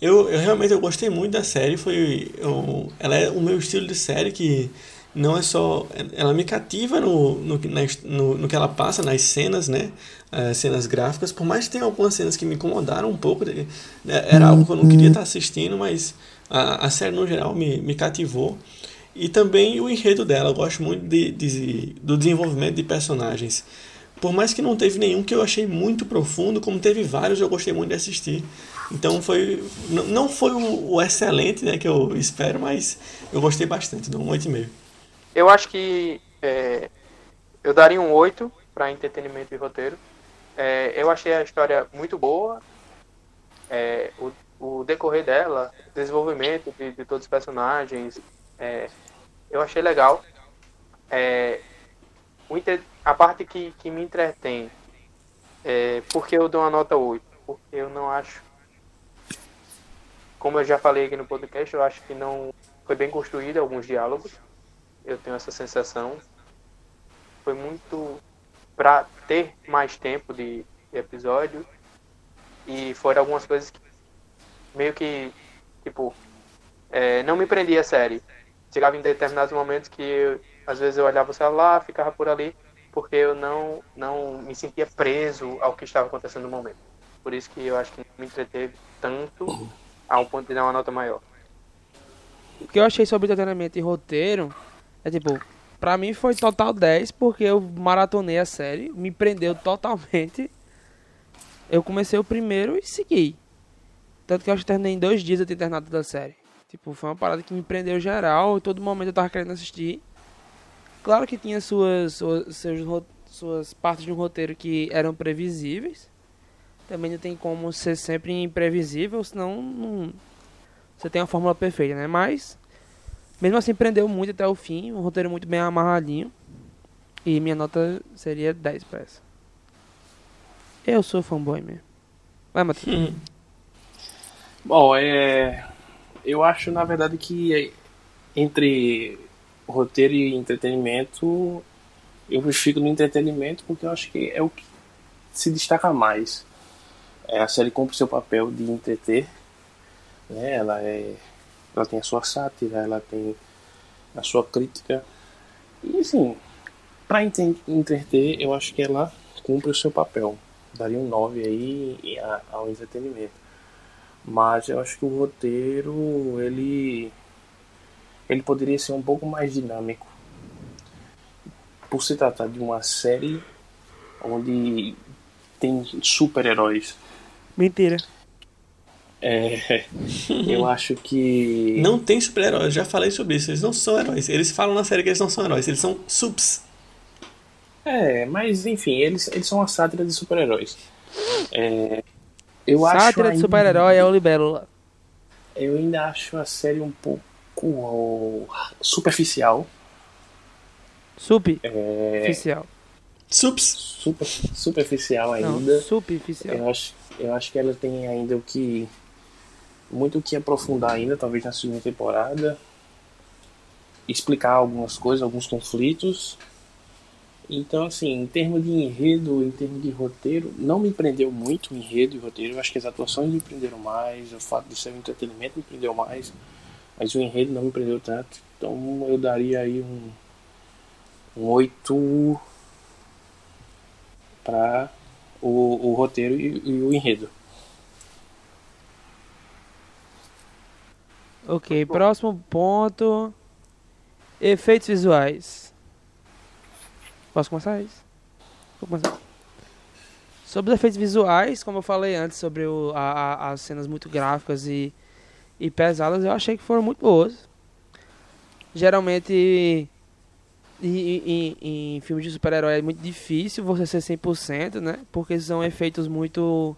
[SPEAKER 2] eu, eu realmente eu gostei muito da série. Foi, eu, ela é o meu estilo de série que não é só. Ela me cativa no, no, que- na no, no que ela passa, nas cenas, né? As cenas gráficas. Por mais que tenha algumas cenas que me incomodaram um pouco, de- né, era algo que eu não queria estar assistindo, mas a, a série no geral me, me cativou. E também o enredo dela, eu gosto muito de, de- do desenvolvimento de personagens. por mais que não teve nenhum que eu achei muito profundo, como teve vários eu gostei muito de assistir. Então foi. Não foi o, o excelente né, que eu espero, mas eu gostei bastante, dou um 8,5.
[SPEAKER 4] Eu acho que é, eu daria um 8 para entretenimento e roteiro. É, eu achei a história muito boa. É, o, o decorrer dela, desenvolvimento de, de todos os personagens, é, eu achei legal. É, a parte que, que me entretém, é, porque eu dou uma nota 8? Porque eu não acho como eu já falei aqui no podcast, eu acho que não foi bem construído alguns diálogos. Eu tenho essa sensação. Foi muito para ter mais tempo de, de, episódio e foram algumas coisas que meio que tipo é, não me prendia a série. Chegava em determinados momentos que eu, às vezes eu olhava o celular, ficava por ali porque eu não não me sentia preso ao que estava acontecendo no momento. Por isso que eu acho que não me entreteve tanto a um ponto de dar uma nota maior.
[SPEAKER 1] O que eu achei sobre entretenimento e roteiro é tipo, pra mim foi total 10 porque eu maratonei a série, me prendeu totalmente. Eu comecei o primeiro e segui. Tanto que eu acho que terminei em dois dias eu ter terminado da série. Tipo, foi uma parada que me prendeu geral e todo momento eu tava querendo assistir. Claro que tinha suas, suas, suas, suas partes de um roteiro que eram previsíveis também não tem como ser sempre imprevisível, senão não, você tem uma fórmula perfeita, né? Mas, mesmo assim, prendeu muito até o fim, um roteiro muito bem amarradinho. E minha nota seria 10 pra essa. Eu sou fanboy mesmo. Vai, Matheus. Hum.
[SPEAKER 3] Bom, é. Eu acho, na verdade, que entre roteiro e entretenimento, eu fico no entretenimento porque eu acho que é o que se destaca mais. É, a série cumpre seu papel de entreter. Né? Ela, é, ela tem a sua sátira, ela tem a sua crítica. E assim, para entreter, eu acho que ela cumpre o seu papel. Daria um 9 aí ao entretenimento. Mas eu acho que o roteiro, ele ele poderia ser um pouco mais dinâmico. Por se tratar de uma série onde tem super-heróis.
[SPEAKER 1] Mentira.
[SPEAKER 3] É, eu acho que.
[SPEAKER 2] Não tem super-heróis, já falei sobre isso. Eles não são heróis. Eles falam na série que eles não são heróis, eles são subs.
[SPEAKER 3] É, mas enfim, eles, eles são uma sátira de super-heróis. É,
[SPEAKER 1] eu sátira acho de super-herói é o Libélula.
[SPEAKER 3] Eu ainda acho a série um pouco superficial.
[SPEAKER 1] Superficial. É,
[SPEAKER 2] Sups.
[SPEAKER 3] Super, superficial ainda.
[SPEAKER 1] Não, superficial.
[SPEAKER 3] Eu acho, eu acho que ela tem ainda o que. Muito o que aprofundar ainda, talvez na segunda temporada. Explicar algumas coisas, alguns conflitos. Então, assim, em termos de enredo, em termos de roteiro, não me prendeu muito o enredo e roteiro. Eu acho que as atuações me prenderam mais, o fato de ser um entretenimento me prendeu mais, mas o enredo não me prendeu tanto. Então, eu daria aí um, um 8 para o, o roteiro e, e, o enredo.
[SPEAKER 1] Ok, próximo ponto. Efeitos visuais. Posso começar isso? Vou começar. Sobre os efeitos visuais, como eu falei antes, sobre o, a, a, as cenas muito gráficas e, e pesadas, eu achei que foram muito boas. Geralmente em, em, em filmes de super-herói é muito difícil você ser 100%, né? Porque são efeitos muito,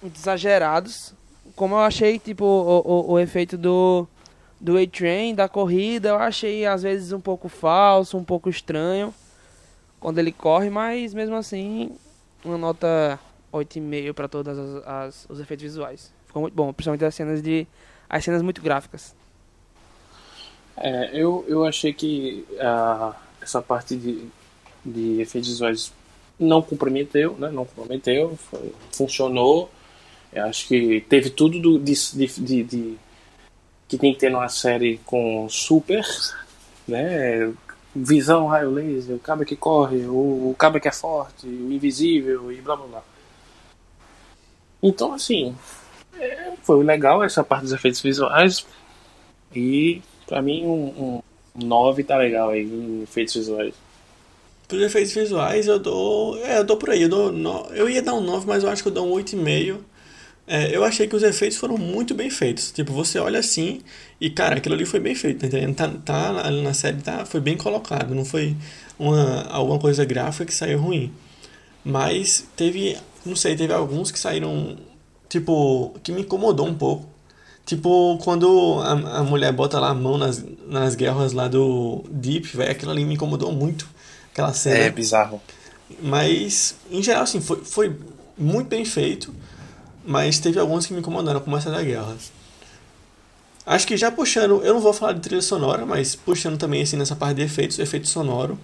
[SPEAKER 1] muito exagerados. Como eu achei, tipo, o, o, o efeito do, do A-Train, da corrida, eu achei às vezes um pouco falso, um pouco estranho quando ele corre, mas mesmo assim, uma nota 8,5 para todos os efeitos visuais. Ficou muito bom, principalmente as cenas de as cenas muito gráficas.
[SPEAKER 3] É, eu, eu achei que uh, essa parte de, de efeitos visuais não comprometeu, né? Não comprometeu, foi, funcionou. Eu acho que teve tudo do, de, de, de, que tem que ter numa série com super, né? Visão, raio laser, o cabo que corre, o, o que é forte, o invisível e blá blá blá. Então, assim, é, foi legal essa parte dos efeitos visuais e Pra mim, um, um 9 tá legal aí em efeitos visuais.
[SPEAKER 2] Pros efeitos visuais eu dou. É, eu dou por aí. Eu, dou no, eu ia dar um 9, mas eu acho que eu dou um 8,5. É, eu achei que os efeitos foram muito bem feitos. Tipo, você olha assim e, cara, aquilo ali foi bem feito, tá? Tá, tá ali na série tá, foi bem colocado, não foi uma, alguma coisa gráfica que saiu ruim. Mas teve, não sei, teve alguns que saíram, tipo, que me incomodou um pouco. Tipo, quando a, a mulher bota lá a mão nas, nas guerras lá do Deep, velho, aquilo ali me incomodou muito. Aquela cena.
[SPEAKER 5] É bizarro.
[SPEAKER 2] Mas, em geral, assim, foi, foi muito bem feito. Mas teve alguns que me incomodaram, como essa da guerra. Acho que já puxando, eu não vou falar de trilha sonora, mas puxando também assim nessa parte de efeitos, efeito sonoro.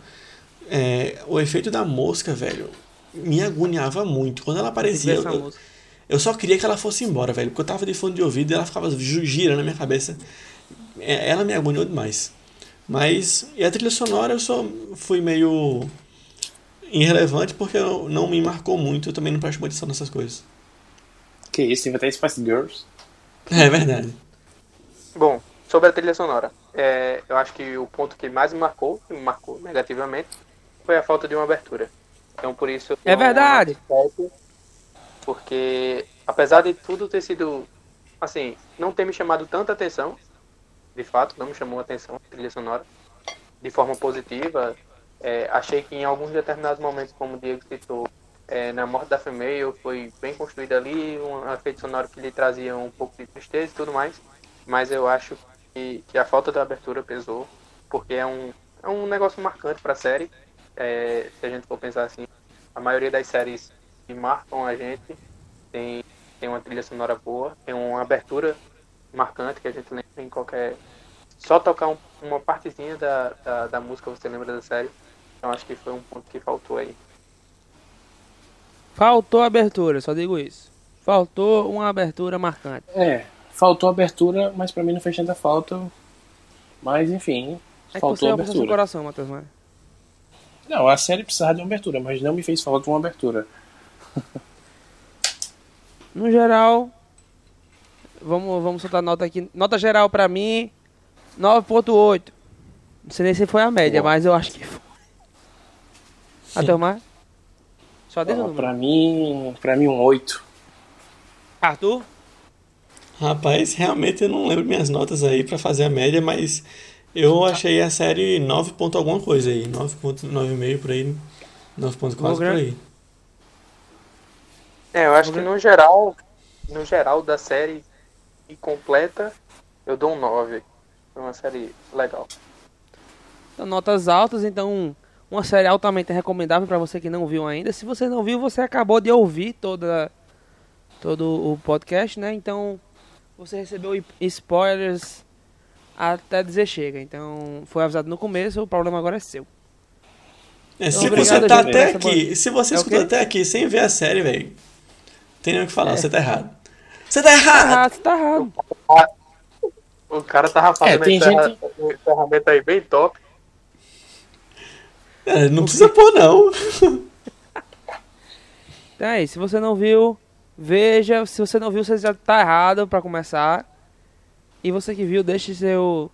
[SPEAKER 2] É, o efeito da mosca, velho, me agoniava muito. Quando ela aparecia, eu. Eu só queria que ela fosse embora, velho. Porque eu tava de fone de ouvido e ela ficava gi- girando na minha cabeça. É, Ela me agoniou demais. Mas, e a trilha sonora eu só fui meio irrelevante porque eu- não me marcou muito. Eu também não presto atenção nessas coisas.
[SPEAKER 5] Que isso, teve até Spice Girls.
[SPEAKER 2] É verdade.
[SPEAKER 4] Bom, sobre a trilha sonora, é, eu acho que o ponto que mais me marcou, que me marcou negativamente, foi a falta de uma abertura. Então por isso eu
[SPEAKER 1] É verdade.
[SPEAKER 4] Porque apesar de tudo ter sido, assim, não ter me chamado tanta atenção, de fato, não me chamou atenção a trilha sonora, de forma positiva, é, achei que em alguns determinados momentos, como o Diego citou, é, na morte da Female foi bem construída ali, um efeito sonoro que lhe trazia um pouco de tristeza e tudo mais, mas eu acho que, que a falta da abertura pesou, porque é um, é um negócio marcante para a série, é, se a gente for pensar assim, a maioria das séries que marcam a gente tem, tem uma trilha sonora boa, tem uma abertura marcante que a gente lembra em qualquer. Só tocar um- uma partezinha da, da, da música você lembra da série. Então acho que foi um ponto que faltou aí.
[SPEAKER 1] Faltou abertura, só digo isso. Faltou uma abertura marcante.
[SPEAKER 5] É, faltou abertura, mas pra mim não fez tanta falta. Mas enfim,
[SPEAKER 1] É que você
[SPEAKER 5] faltou
[SPEAKER 1] é
[SPEAKER 5] abertura.
[SPEAKER 1] coração, Matheus Maia.
[SPEAKER 5] Não, a série precisava de uma abertura, mas não me fez falta uma abertura.
[SPEAKER 1] No geral, vamos, vamos soltar nota aqui. Nota geral pra mim, 9.8. Não sei nem se foi a média,
[SPEAKER 5] Boa.
[SPEAKER 1] mas eu acho que foi. Matheus Maia? Só diz o
[SPEAKER 5] Ó,
[SPEAKER 1] número.
[SPEAKER 5] pra mim, pra mim um 8.
[SPEAKER 1] Arthur?
[SPEAKER 2] Rapaz, realmente eu não lembro minhas notas aí pra fazer a média, mas eu achei a série 9 ponto alguma coisa aí. 9.9,5 por aí. 9 ponto quase por
[SPEAKER 1] grande.
[SPEAKER 2] aí.
[SPEAKER 4] É, eu acho que no geral, no geral da série incompleta, eu dou um 9. Foi uma série legal.
[SPEAKER 1] Então, notas altas, então uma série altamente recomendável pra você que não viu ainda. Se você não viu, você acabou de ouvir toda todo o podcast, né? Então você recebeu spoilers até dizer chega. Então foi avisado no começo, o problema agora é seu.
[SPEAKER 2] É, se
[SPEAKER 1] Então, obrigado,
[SPEAKER 2] você tá
[SPEAKER 1] gente,
[SPEAKER 2] até aqui, se você
[SPEAKER 1] É
[SPEAKER 2] escutou até aqui sem ver a série, velho, tem nem o que falar,
[SPEAKER 1] É.
[SPEAKER 2] você tá errado. Você tá
[SPEAKER 1] Tá
[SPEAKER 2] errado!
[SPEAKER 1] errado, você tá errado.
[SPEAKER 4] O cara tava fazendo
[SPEAKER 5] tem
[SPEAKER 4] essa
[SPEAKER 5] gente-
[SPEAKER 4] ferramenta aí bem top.
[SPEAKER 2] É, não precisa pôr, não.
[SPEAKER 1] Então é isso. Se você não viu, veja. Se você não viu, você já tá errado pra começar. E você que viu, deixe seu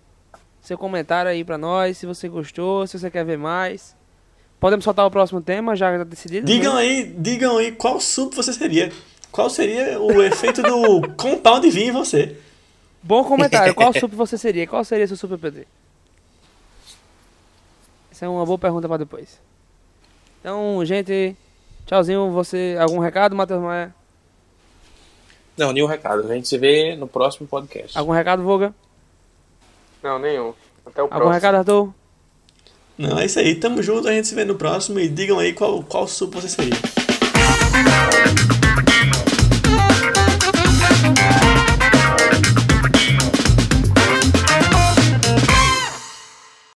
[SPEAKER 1] seu comentário aí pra nós. Se você gostou, se você quer ver mais. Podemos soltar o próximo tema, já decidido?
[SPEAKER 2] Digam
[SPEAKER 1] né?
[SPEAKER 2] aí, digam aí qual sup você seria. Qual seria o efeito do compound V em você?
[SPEAKER 1] Bom comentário. Qual sup você seria? Qual seria seu super PT? Essa é uma boa pergunta pra depois. Então, gente, tchauzinho. Você, algum recado, Matheus Maia?
[SPEAKER 5] Não, nenhum recado. A gente se vê no próximo podcast.
[SPEAKER 1] Algum recado, Voga?
[SPEAKER 4] Não, nenhum. Até o
[SPEAKER 1] Algum
[SPEAKER 4] próximo.
[SPEAKER 1] recado, Arthur?
[SPEAKER 2] Não, é isso aí. Tamo junto, a gente se vê no próximo e digam aí qual, qual sup você seria.